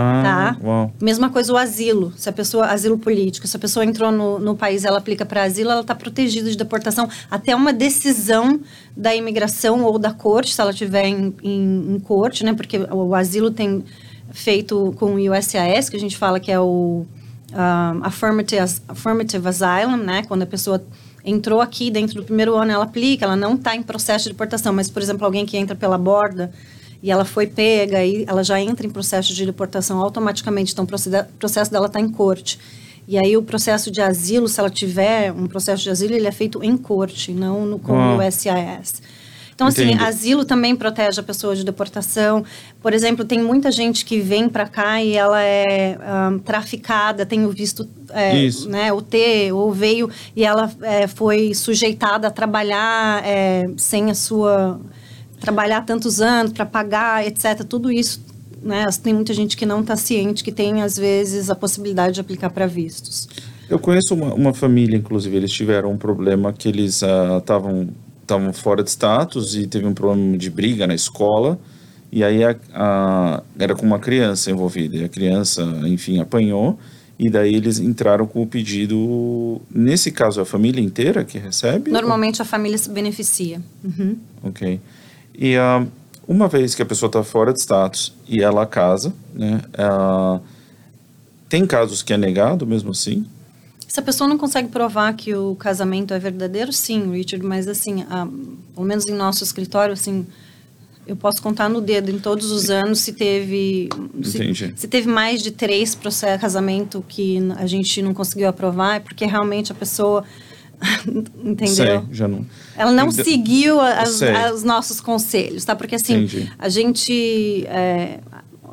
Ah, tá? Uau. Mesma coisa o asilo. Se a pessoa, asilo político, se a pessoa entrou no, no país, ela aplica para asilo, ela está protegida de deportação até uma decisão da imigração ou da corte, se ela estiver em, em, em, corte, né? Porque o, o, asilo tem feito com o USAS, que a gente fala que é o um, affirmative, affirmative asylum, né? Quando a pessoa entrou aqui dentro do primeiro ano, ela aplica, ela não está em processo de deportação, mas, por exemplo, alguém que entra pela borda e ela foi pega e ela já entra em processo de deportação automaticamente. Então, o processo dela está em corte. E aí, o processo de asilo, se ela tiver um processo de asilo, ele é feito em corte, não no, com o SIS. Então, assim, asilo também protege a pessoa de deportação. Por exemplo, tem muita gente que vem para cá e ela é um, traficada, tem o visto, é, né, o T, ou veio e ela é, foi sujeitada a trabalhar é, sem a sua trabalhar tantos anos para pagar, etc. Tudo isso, né? Tem muita gente que não está ciente que tem às vezes a possibilidade de aplicar para vistos. Eu conheço uma, uma, família, inclusive, eles tiveram um problema que eles estavam uh, estavam fora de status e teve um problema de briga na escola e aí a, a, era com uma criança envolvida e a criança, enfim, apanhou e daí eles entraram com o pedido. Nesse caso, a família inteira que recebe? Normalmente ou? a família se beneficia. Uhum. Ok. E uh, uma vez que a pessoa está fora de status e ela casa, né, uh, tem casos que é negado mesmo assim? Se a pessoa não consegue provar que o casamento é verdadeiro, sim, Richard, mas assim, uh, pelo menos em nosso escritório, assim, eu posso contar no dedo em todos os anos se teve se, se, teve mais de três processos casamento que a gente não conseguiu aprovar é porque realmente a pessoa Entendeu? Sei, já não. Ela não seguiu as, os nossos conselhos, tá? Porque assim, Entendi. a gente. É,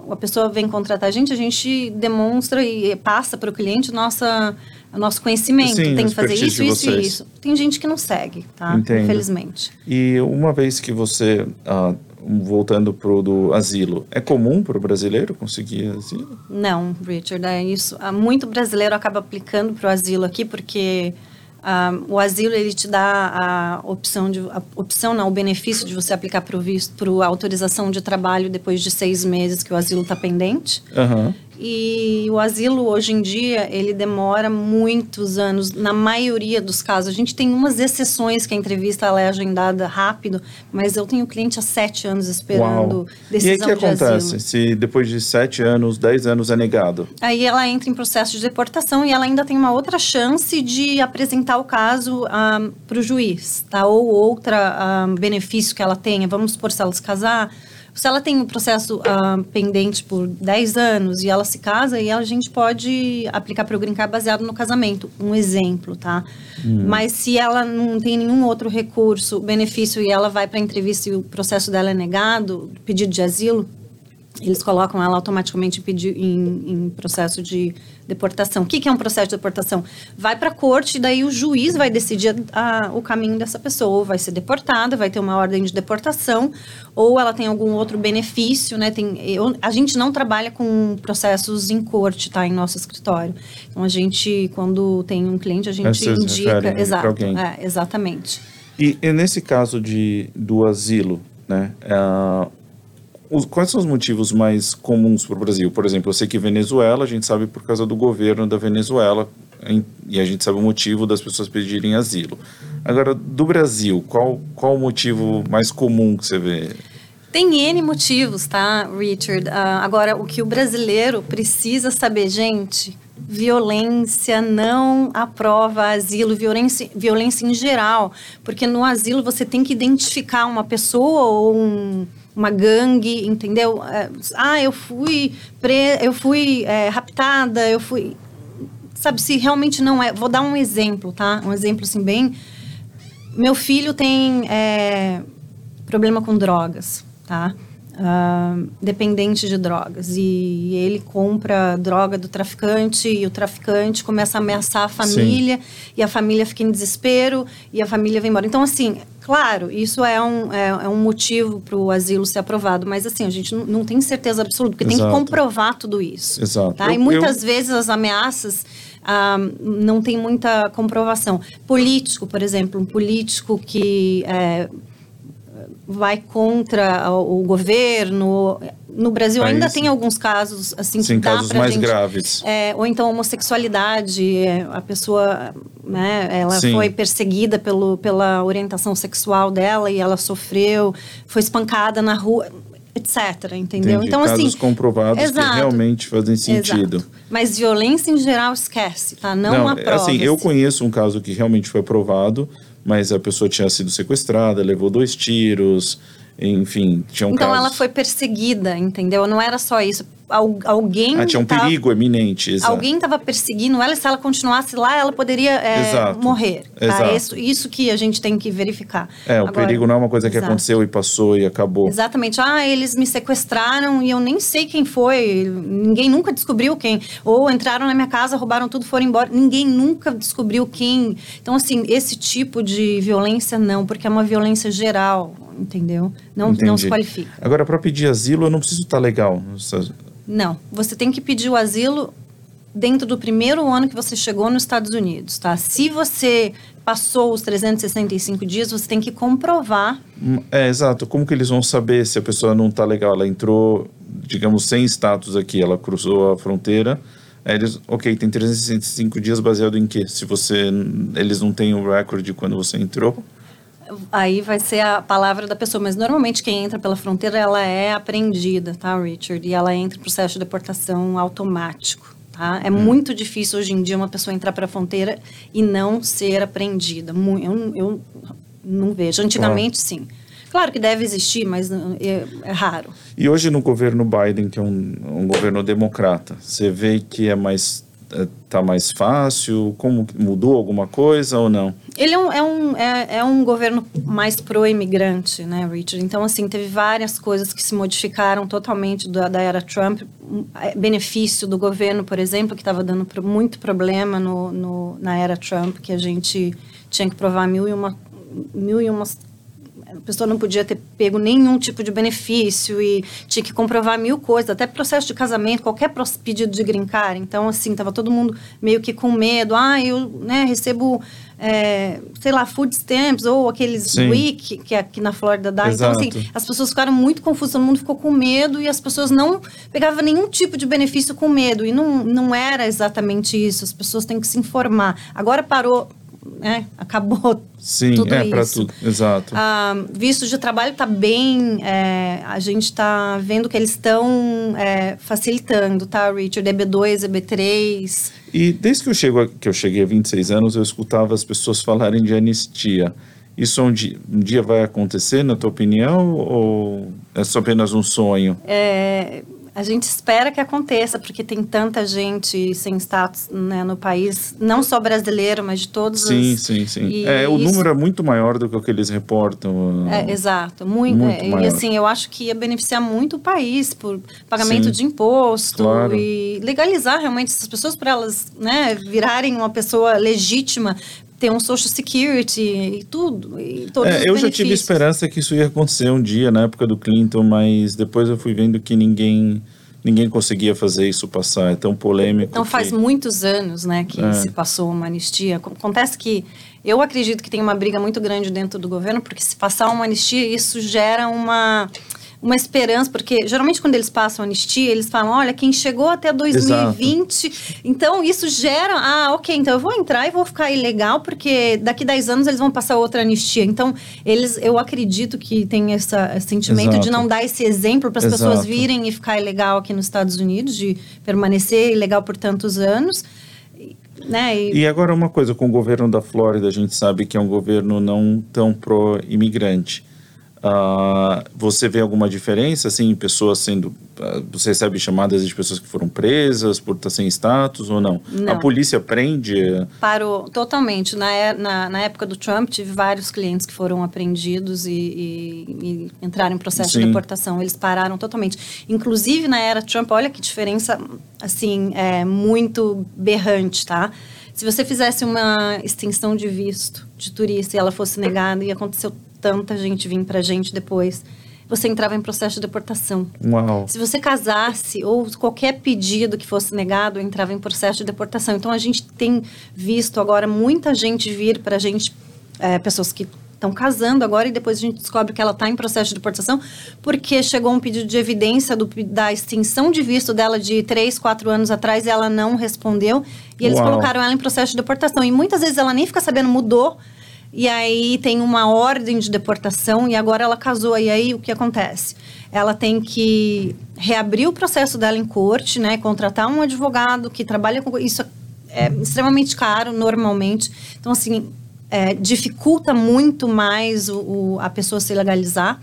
a pessoa vem contratar a gente, a gente demonstra e passa para o cliente nossa, nosso conhecimento. Sim, Tem que fazer isso, isso e isso. Tem gente que não segue, tá? Entendo. Infelizmente. E uma vez que você. Uh, voltando pro do asilo, é comum para o brasileiro conseguir asilo? Não, Richard, é isso. Muito brasileiro acaba aplicando para o asilo aqui porque o asilo ele te dá a opção de a opção não o benefício de você aplicar para o visto para autorização de trabalho depois de seis meses que o asilo está pendente uhum. E o asilo hoje em dia ele demora muitos anos, na maioria dos casos. A gente tem umas exceções que a entrevista é agendada rápido, mas eu tenho cliente há sete anos esperando Uau. decisão E aí o que acontece se depois de sete anos, dez anos é negado? Aí ela entra em processo de deportação e ela ainda tem uma outra chance de apresentar o caso um, ah, para o juiz, tá? Ou outra um, ah, benefício que ela tenha. Vamos supor se ela se casar Se ela tem um processo uh, pendente por 10 anos e ela se casa, e a gente pode aplicar para o Green Card baseado no casamento. Um exemplo, tá? Hum. Mas se ela não tem nenhum outro recurso, benefício, e ela vai para a entrevista e o processo dela é negado, pedido de asilo, eles colocam ela automaticamente em, em processo de deportação. O que, que, é um processo de deportação? Vai para a corte e daí o juiz vai decidir a, a, o caminho dessa pessoa. Ou vai ser deportada, vai ter uma ordem de deportação, ou ela tem algum outro benefício, né? Tem, eu, a gente não trabalha com processos em corte, tá? Em nosso escritório. Então, a gente, quando tem um cliente, a gente indica... Exato, é, exatamente. E, e, nesse caso de, do asilo, né? Uh, os, quais são os motivos mais comuns para o Brasil? Por exemplo, eu sei que Venezuela, a gente sabe por causa do governo da Venezuela, em, e a gente sabe o motivo das pessoas pedirem asilo. Agora, do Brasil, qual, qual o motivo mais comum que você vê? Tem N motivos, tá, Richard? Uh, agora, o que o brasileiro precisa saber, gente, violência não aprova asilo, violência, violência em geral, porque no asilo você tem que identificar uma pessoa ou um uma gangue, entendeu? É, ah, eu fui pre... eu fui é, raptada, eu fui, sabe? Se realmente não é, vou dar um exemplo, tá? Um exemplo assim bem. Meu filho tem é, problema com drogas, tá? Uh, dependente de drogas e ele compra droga do traficante e o traficante começa a ameaçar a família Sim. e a família fica em desespero e a família vem embora. Então, assim, Claro, isso é um, é, é um motivo para o asilo ser aprovado, mas assim, a gente não, não tem certeza absoluta, porque Exato. tem que comprovar tudo isso. Exato. Tá? Eu, e muitas eu... vezes as ameaças não tem muita comprovação. Político, por exemplo, um político que é, vai contra o governo. No Brasil Aí, ainda tem alguns casos assim sim, que dá casos mais gente, graves. É, ou então homossexualidade, é, a pessoa, né, ela sim. foi perseguida pelo, pela orientação sexual dela e ela sofreu, foi espancada na rua etc, entendeu? Entendi. Então Casos assim, comprovados exato, que realmente fazem sentido. Exato. Mas violência em geral esquece, tá? Não, Não aprova. Assim, eu conheço um caso que realmente foi aprovado, mas a pessoa tinha sido sequestrada, levou dois tiros, enfim, tinha um Então casos. ela foi perseguida, entendeu? Não era só isso alguém. Ah, tinha um tava, perigo eminente. Exato. Alguém estava perseguindo ela e se ela continuasse lá, ela poderia é, morrer. Tá? Exato. Isso, isso que a gente tem que verificar. É, o Agora, perigo não é uma coisa que exato. aconteceu e passou e acabou. Exatamente. Ah, eles me sequestraram e eu nem sei quem foi. Ninguém nunca descobriu quem. Ou entraram na minha casa, roubaram tudo, foram embora. Ninguém nunca descobriu quem. Então, assim, esse tipo de violência não, porque é uma violência geral, entendeu? Não, não se qualifica. Agora, para pedir asilo, eu não preciso estar legal. Não, você tem que pedir o asilo dentro do primeiro ano que você chegou nos Estados Unidos, tá? Se você passou os 365 dias, você tem que comprovar. Hum, é, exato. Como que eles vão saber se a pessoa não está legal? Ela entrou, digamos, sem status aqui, ela cruzou a fronteira. Eles, ok, tem 365 dias baseado em quê? Se você, eles não têm o recorde de quando você entrou? Aí vai ser a palavra da pessoa, mas normalmente quem entra pela fronteira ela é apreendida, tá, Richard? E ela entra em processo de deportação automático, tá? É hum. muito difícil hoje em dia uma pessoa entrar para a fronteira e não ser apreendida. Eu, eu não vejo. Antigamente, ah. sim. Claro que deve existir, mas é, é, raro. E hoje no governo Biden, que é um, um governo democrata, você vê que é mais está mais fácil? Como mudou alguma coisa ou não? Ele é um, é um, é, é um governo mais pro-imigrante, né, Richard? Então, assim, teve várias coisas que se modificaram totalmente da, da era Trump. É, benefício do governo, por exemplo, que estava dando muito problema no, no, na era Trump, que a gente tinha que provar mil e uma, mil e umas a pessoa não podia ter pego nenhum tipo de benefício e tinha que comprovar mil coisas, até processo de casamento, qualquer pedido de grincar. Então, assim, tava todo mundo meio que com medo. Ah, eu né, recebo, é, sei lá, food stamps ou aqueles Sim. WIC, que é aqui na Flórida dá. Exato. Então, assim, as pessoas ficaram muito confusas, todo mundo ficou com medo e as pessoas não pegavam nenhum tipo de benefício com medo. E não, não era exatamente isso. As pessoas têm que se informar. Agora parou né, acabou Sim, tudo é para tudo, exato. Ah, visto de trabalho está bem, é, a gente está vendo que eles estão é, facilitando, tá, Richard? EB2, EB3. E desde que eu, chego, que eu cheguei a 26 anos, eu escutava as pessoas falarem de anistia. Isso um dia, um dia vai acontecer, na tua opinião, ou é só apenas um sonho? É, a gente espera que aconteça, porque tem tanta gente sem status né, no país, não só brasileiro, mas de todos sim, os... Sim, sim, sim. É, o isso... número é muito maior do que o que eles reportam. É, exato, muito. muito é, e assim, eu acho que ia beneficiar muito o país por pagamento sim, de imposto claro. e legalizar realmente essas pessoas para elas né, virarem uma pessoa legítima ter um social security e tudo. E todos é, eu já tive esperança que isso ia acontecer um dia na época do Clinton, mas depois eu fui vendo que ninguém ninguém conseguia fazer isso passar, é tão polêmico. Então que... faz muitos anos, né, que é. se passou uma anistia. Acontece que eu acredito que tem uma briga muito grande dentro do governo, porque se passar uma anistia, isso gera uma uma esperança, porque geralmente quando eles passam anistia, eles falam, olha, quem chegou até 2020, Exato. então isso gera, ah, ok, então eu vou entrar e vou ficar ilegal, porque daqui 10 anos eles vão passar outra anistia. Então, eles, eu acredito que tem essa, esse sentimento Exato. de não dar esse exemplo para as pessoas virem e ficar ilegal aqui nos Estados Unidos, de permanecer ilegal por tantos anos. Né? E... e agora uma coisa, com o governo da Flórida, a gente sabe que é um governo não tão pró-imigrante. Uh, você vê alguma diferença, assim, pessoas sendo... Uh, você recebe chamadas de pessoas que foram presas por estar sem status ou não? não. A polícia prende? Parou totalmente. Na, é, na, na, época do Trump, tive vários clientes que foram apreendidos e, e, e entraram em processo Sim. de deportação. Eles pararam totalmente. Inclusive, na era Trump, olha que diferença, assim, é muito berrante, tá? Se você fizesse uma extensão de visto de turista e ela fosse negada e aconteceu tanta gente vir pra gente depois, você entrava em processo de deportação. Uau. Se você casasse ou qualquer pedido que fosse negado, entrava em processo de deportação. Então a gente tem visto agora muita gente vir para a gente, é, pessoas que estão casando agora e depois a gente descobre que ela está em processo de deportação porque chegou um pedido de evidência do, da extensão de visto dela de três, quatro anos atrás e ela não respondeu e eles Uau. colocaram ela em processo de deportação. E muitas vezes ela nem fica sabendo, mudou e aí tem uma ordem de deportação e agora ela casou. E aí o que acontece? Ela tem que reabrir o processo dela em corte, né? Contratar um advogado que trabalha com isso é extremamente caro normalmente. Então assim é, dificulta muito mais o, o, a pessoa se legalizar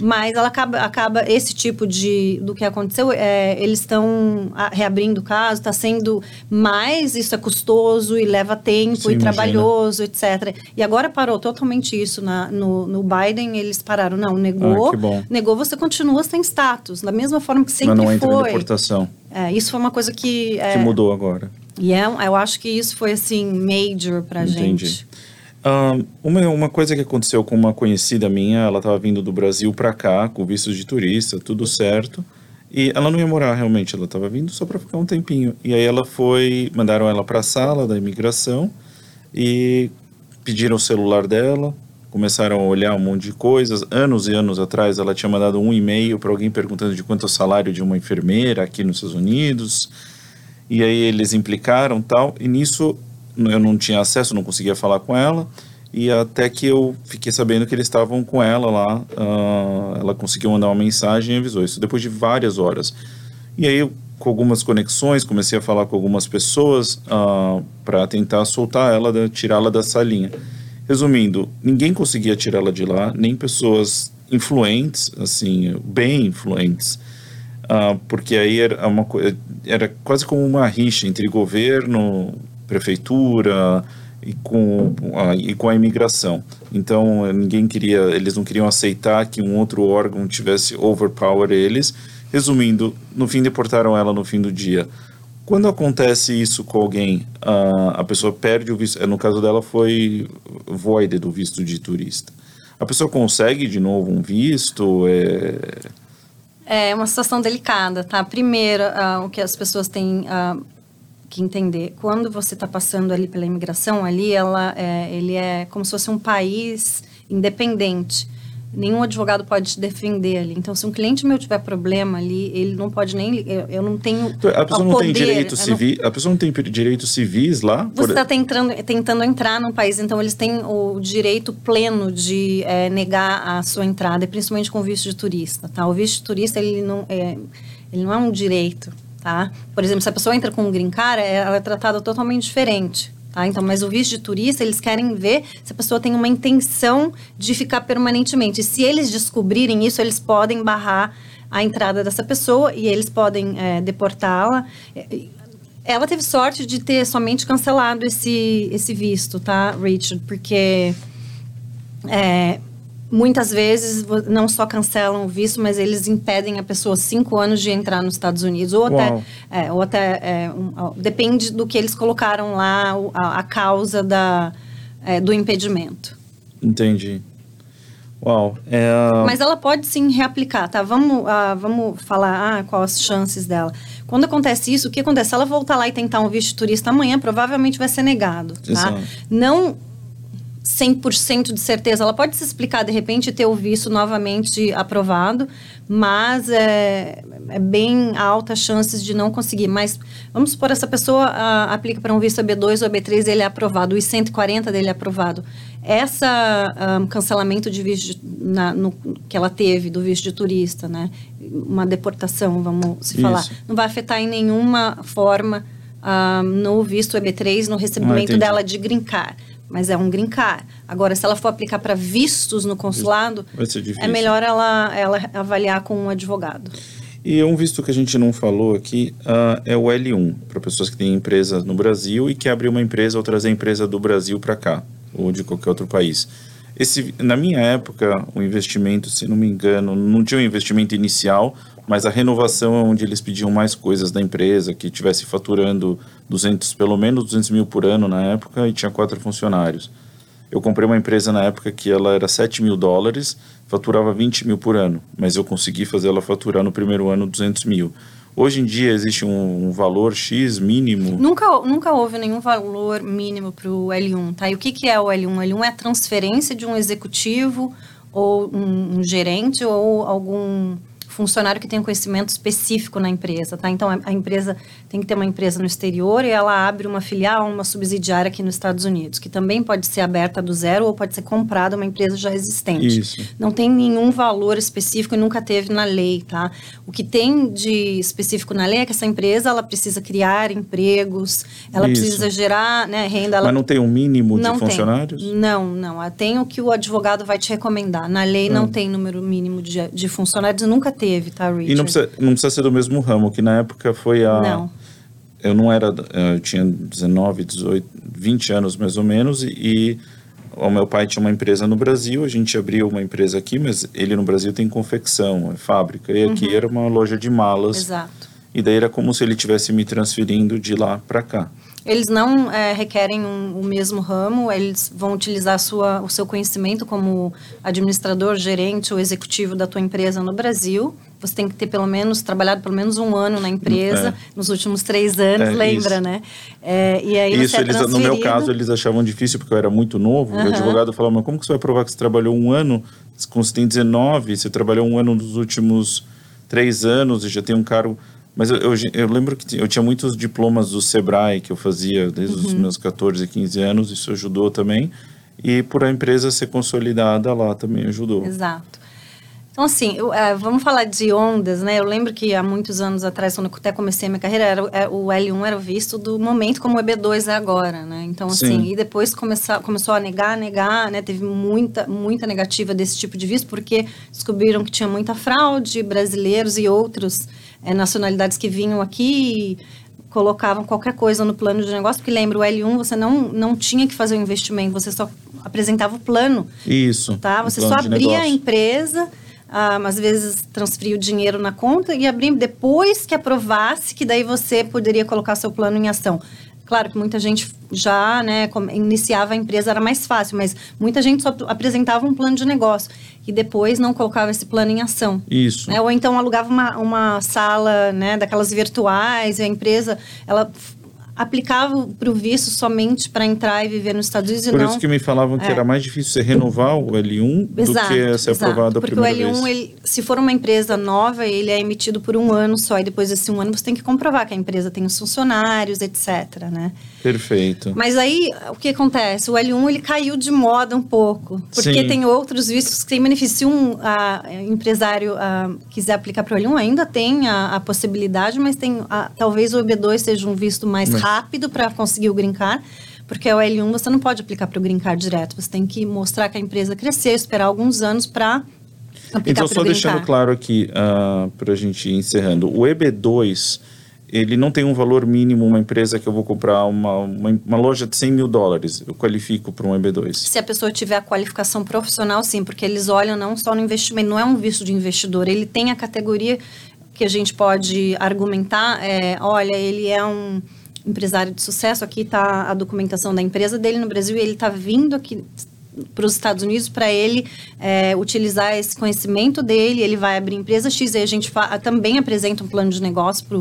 mas ela acaba, acaba esse tipo de do que aconteceu é, eles estão reabrindo o caso está sendo mais isso é custoso e leva tempo Sim, e trabalhoso etc e agora parou totalmente isso na, no, no Biden eles pararam. Não negou ah, negou você continua sem status da mesma forma que sempre Mas não entra foi. deportação. É, isso foi uma coisa que é, que mudou agora. E é, eu acho que isso foi assim major para gente um, uma, uma coisa que aconteceu com uma conhecida minha, ela estava vindo do Brasil para cá com vistos de turista, tudo certo. E ela não ia morar realmente, ela estava vindo só para ficar um tempinho. E aí ela foi, mandaram ela para a sala da imigração e pediram o celular dela, começaram a olhar um monte de coisas. Anos e anos atrás, ela tinha mandado um e-mail para alguém perguntando de quanto é o salário de uma enfermeira aqui nos Estados Unidos. E aí eles implicaram tal. E nisso eu não tinha acesso, não conseguia falar com ela. E até que eu fiquei sabendo que eles estavam com ela lá, uh, ela conseguiu mandar uma mensagem e avisou isso depois de várias horas. E aí, com algumas conexões, comecei a falar com algumas pessoas uh, ah, para tentar soltar ela, tirá-la da salinha. Resumindo, ninguém conseguia tirá-la de lá, nem pessoas influentes, assim, bem influentes, uh, porque aí era, uma, era quase como uma rixa entre governo, prefeitura e com, a, e com a imigração. Então, ninguém queria, eles não queriam aceitar que um outro órgão tivesse overpower eles. Resumindo, no fim deportaram ela no fim do dia. Quando acontece isso com alguém, a, a pessoa perde o visto, no caso dela foi void do visto de turista. A pessoa consegue de novo um visto? É, é uma situação delicada, tá? Primeiro, uh, o que as pessoas têm uh, que entender. Quando você está passando ali pela imigração, ali ela é, ele é como se fosse um país independente. Nenhum advogado pode te defender ali. Então, se um cliente meu tiver problema ali, ele não pode nem. Eu, eu não tenho. Então, a pessoa não poder, tem direito civil. Não, a pessoa não tem direitos civis lá? Você está tentando, tentando entrar no país, então eles têm o direito pleno de é, negar a sua entrada, principalmente com visto de turista. Tá? O visto de turista ele não é, ele não é um direito tá? Por exemplo, se a pessoa entra com um green card, ela é tratada totalmente diferente. Tá? Então, mas o visto de turista, eles querem ver se a pessoa tem uma intenção de ficar permanentemente. Se eles descobrirem isso, eles podem barrar a entrada dessa pessoa e eles podem é, deportá-la. Ela teve sorte de ter somente cancelado esse, esse visto, tá, Richard? Porque é, muitas vezes não só cancelam o visto, mas eles impedem a pessoa cinco anos de entrar nos Estados Unidos. Ou até, é, ou até é, um, depende do que eles colocaram lá, a, a causa da, é, do impedimento. Entendi. Uau. É... Mas ela pode sim reaplicar, tá? Vamos, uh, vamos falar ah, quais as chances dela. Quando acontece isso, o que acontece? Se ela voltar lá e tentar um visto turista amanhã, provavelmente vai ser negado, tá? Exato. Não 100% de certeza. Ela pode se explicar, de repente, ter o visto novamente aprovado, mas é, é bem alta as chances de não conseguir. Mas vamos supor, essa pessoa a, aplica para um visto B2 ou B3, ele é aprovado, o I-140 dele é aprovado. Essa um, cancelamento de visto na, no, que ela teve do visto de turista, né? Uma deportação, vamos se Isso. falar, não vai afetar em nenhuma forma um, no visto EB3, no recebimento ah, dela de grincar mas é um green card. Agora, se ela for aplicar para vistos no consulado, é melhor ela, ela avaliar com um advogado. E um visto que a gente não falou aqui uh, é o L1, para pessoas que têm empresa no Brasil e que abrem uma empresa ou trazer a empresa do Brasil para cá, ou de qualquer outro país. Esse, na minha época, o investimento, se não me engano, não tinha um investimento inicial, mas a renovação é onde eles pediam mais coisas da empresa, que tivesse faturando 200, pelo menos 200 mil por ano na época e tinha quatro funcionários. Eu comprei uma empresa na época que ela era 7 mil dólares, faturava 20 mil por ano, mas eu consegui fazer ela faturar no primeiro ano 200 mil. Hoje em dia existe um, um, valor X mínimo? Nunca, nunca houve nenhum valor mínimo para o L1, tá? E o que, que é o L1? O L1 é a transferência de um executivo ou um, um gerente ou algum funcionário que tem um conhecimento específico na empresa, tá? Então, a, empresa tem que ter uma empresa no exterior e ela abre uma filial, uma subsidiária aqui nos Estados Unidos, que também pode ser aberta do zero ou pode ser comprada uma empresa já existente. Isso. Não tem nenhum valor específico e nunca teve na lei, tá? O que tem de específico na lei é que essa empresa, ela precisa criar empregos, ela Isso. precisa gerar né, renda. Ela... Mas não tem um mínimo de funcionários? Tem. Não, não. Tem o que o advogado vai te recomendar. Na lei não ah. tem número mínimo de, de funcionários, nunca teve teve, tá, Richard? E não precisa, não precisa ser do mesmo ramo, que na época foi a... Não. Eu não era... Eu tinha 19, 18, 20 anos mais ou menos e, e o meu pai tinha uma empresa no Brasil, a gente abriu uma empresa aqui, mas ele no Brasil tem confecção, é fábrica, e aqui uhum. era uma loja de malas. Exato. E daí era como se ele tivesse me transferindo de lá para cá. Eles não é, requerem um, o mesmo ramo, eles vão utilizar sua, o seu conhecimento como administrador, gerente ou executivo da tua empresa no Brasil. Você tem que ter pelo menos trabalhado pelo menos um ano na empresa é. nos últimos três anos, é, lembra, isso. né? É, e aí isso, eles, no meu caso, eles achavam difícil porque eu era muito novo. Uhum. O advogado falava, mas como que você vai provar que você trabalhou um ano? Você tem 19, você trabalhou um ano nos últimos três anos e já tem um cargo mas eu, eu, eu, lembro que eu tinha muitos diplomas do Sebrae que eu fazia desde uhum. os meus 14, 15 anos, isso ajudou também. E por a empresa ser consolidada lá também ajudou. Exato. Então, assim, eu, é, vamos falar de ondas, né? Eu lembro que há muitos anos atrás, quando eu até comecei a minha carreira, era, é, o L1 era visto do momento como o EB2 é agora, né? Então, assim, Sim. e depois começar, começou a negar, negar, né? Teve muita, muita negativa desse tipo de visto, porque descobriram que tinha muita fraude, brasileiros e outros é, nacionalidades que vinham aqui colocavam qualquer coisa no plano de negócio, porque lembra, o L1 você não, não tinha que fazer o um investimento, você só apresentava o plano. Isso. Tá? Você só abria a empresa ah, às vezes transferir o dinheiro na conta e abrir depois que aprovasse, que daí você poderia colocar seu plano em ação. Claro que muita gente já né, iniciava a empresa, era mais fácil, mas muita gente só apresentava um plano de negócio e depois não colocava esse plano em ação. Isso. Né? Ou então alugava uma, uma sala né, daquelas virtuais e a empresa ela aplicava para o visto somente para entrar e viver nos Estados Unidos. Por não, isso que me falavam que é. era mais difícil você renovar o L1 exato, do que ser exato, aprovado a primeira vez. Porque o L1, ele, se for uma empresa nova, ele é emitido por um ano só. E depois desse um ano você tem que comprovar que a empresa tem os funcionários, etc. Né? Perfeito. Mas aí, o que acontece? O L1, ele caiu de moda um pouco. Porque Sim. tem outros vistos que têm benefício. Se um a, empresário a, quiser aplicar para o L1, ainda tem a, a possibilidade, mas tem talvez o EB2 seja um visto mais mas rápido para conseguir o green card, porque o L1 você não pode aplicar para o Green Card direto, você tem que mostrar que a empresa cresceu, esperar alguns anos para então, só deixando claro aqui, uh, para a gente ir encerrando, o EB2 ele não tem um valor mínimo, uma empresa que eu vou comprar uma, uma, uma loja de 100 mil dólares, eu qualifico para um EB2. Se a pessoa tiver a qualificação profissional, sim, porque eles olham não só no investimento, não é um visto de investidor, ele tem a categoria que a gente pode argumentar, é, olha, ele é um empresário de sucesso, aqui está a documentação da empresa dele no Brasil e ele está vindo aqui para os Estados Unidos para ele é, utilizar esse conhecimento dele, ele vai abrir empresa X e a gente também apresenta um plano de negócio para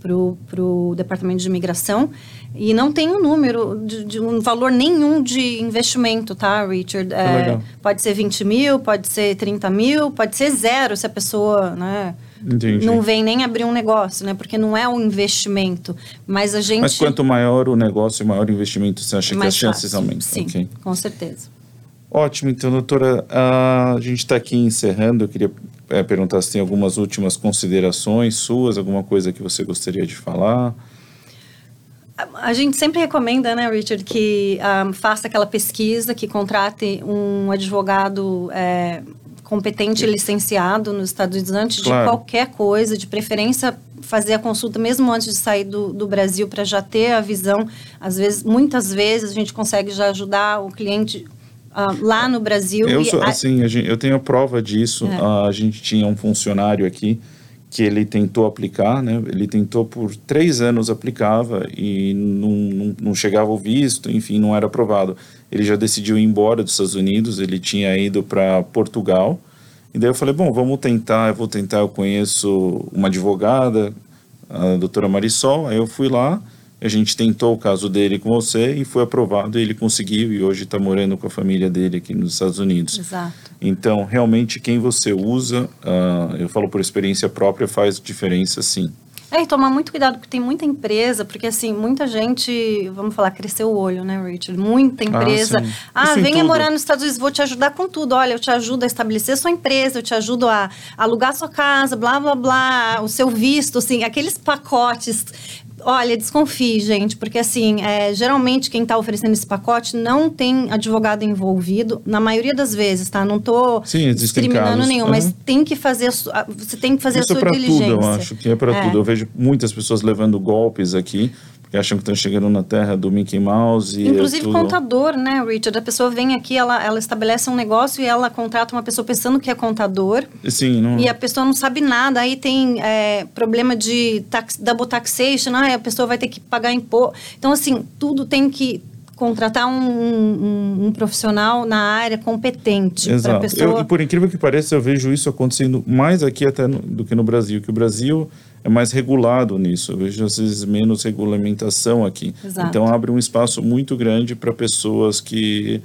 para o Departamento de Imigração e não tem um número, de, de, um valor nenhum de investimento, tá, Richard? É, pode ser 20 mil, pode ser 30 mil, pode ser zero se a pessoa, né? Entendi. Não vem nem abrir um negócio, né? Porque não é um investimento. Mas a gente. Mas quanto maior o negócio, maior o investimento, você acha que as chances aumentam? Sim, okay. com certeza. Ótimo, então, doutora, a gente está aqui encerrando. Eu queria é, perguntar se tem algumas últimas considerações suas, alguma coisa que você gostaria de falar. A gente sempre recomenda, né, Richard, que um, ah, faça aquela pesquisa, que contrate um advogado é, competente e licenciado nos Estados Unidos antes claro. de qualquer coisa, de preferência fazer a consulta mesmo antes de sair do, do Brasil para já ter a visão. Às vezes, muitas vezes a gente consegue já ajudar o cliente Uh, lá no Brasil. Eu, sou, a... assim, gente, eu tenho a prova disso. É. Uh, a gente tinha um funcionário aqui que ele tentou aplicar, né? Ele tentou por três anos aplicava e não, não, não, chegava o visto, enfim, não era aprovado. Ele já decidiu ir embora dos Estados Unidos, ele tinha ido para Portugal. E daí eu falei, bom, vamos tentar, eu vou tentar, eu conheço uma advogada, a doutora Marisol, aí eu fui lá, a gente tentou o caso dele com você e foi aprovado e ele conseguiu e hoje está morando com a família dele aqui nos Estados Unidos. Exato. Então, realmente, quem você usa, uh, eu falo por experiência própria, faz diferença sim. É, e tomar muito cuidado, porque tem muita empresa, porque assim, muita gente, vamos falar, cresceu o olho, né, Richard? Muita ah, empresa. Ah, ah venha morar nos Estados Unidos, vou te ajudar com tudo. Olha, eu te ajudo a estabelecer sua empresa, eu te ajudo a alugar sua casa, blá, blá, blá, o seu visto, assim, aqueles pacotes Olha, desconfie, gente, porque assim, é, geralmente quem está oferecendo esse pacote não tem advogado envolvido, na maioria das vezes, tá? Não estou discriminando casos. nenhum, uhum. mas tem que fazer, você tem que fazer Isso a sua é diligência. Tudo, eu acho que é para é. tudo. Eu vejo muitas pessoas levando golpes aqui que acham que estão chegando na terra do Mickey Mouse. É Inclusive tudo... contador, né, Richard? A pessoa vem aqui, ela, ela estabelece um negócio e ela contrata uma pessoa pensando que é contador. Sim, não... E a pessoa não sabe nada. Aí tem é, problema de tax, double taxation, ah, a pessoa vai ter que pagar imposto. Então, assim, tudo tem que contratar um, um, um, profissional na área competente. Exato. Pessoa... Eu, e por incrível que pareça, eu vejo isso acontecendo mais aqui até no, do que no Brasil, que o Brasil é mais regulado nisso. Eu vejo às vezes menos regulamentação aqui. Exato. Então abre um espaço muito grande para pessoas que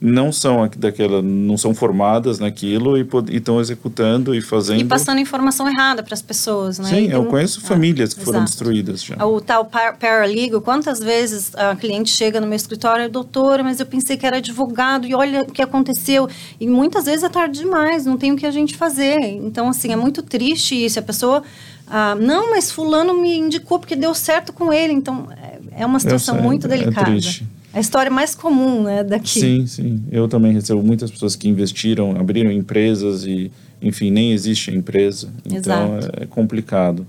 não são daquela, não são formadas naquilo e estão executando e fazendo. E passando informação errada para as pessoas, né? Sim, eu conheço famílias que foram destruídas já. O tal paralegal, quantas vezes a cliente chega no meu escritório, doutora, mas eu pensei que era advogado e olha o que aconteceu. E muitas vezes é tarde demais, não tem o que a gente fazer. Então, assim, é muito triste isso. A pessoa ah, não, mas fulano me indicou porque deu certo com ele. Então, é, é uma situação sei, muito é delicada. É triste. A história mais comum, né, daqui. Sim, sim. Eu também recebo muitas pessoas que investiram, abriram empresas e, enfim, nem existe a empresa. Então, Exato. é complicado.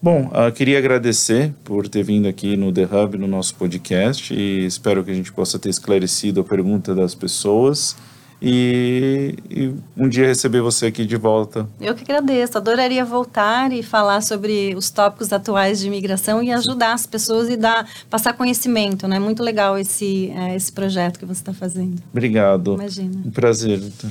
Bom, uh, queria agradecer por ter vindo aqui no The Hub, no nosso podcast, e espero que a gente possa ter esclarecido a pergunta das pessoas e, e, um dia receber você aqui de volta. Eu que agradeço. Adoraria voltar e falar sobre os tópicos atuais de imigração e ajudar as pessoas e dar, passar conhecimento. É né? muito legal esse, é, esse projeto que você está fazendo. Obrigado. Imagina. Um prazer, Vitor.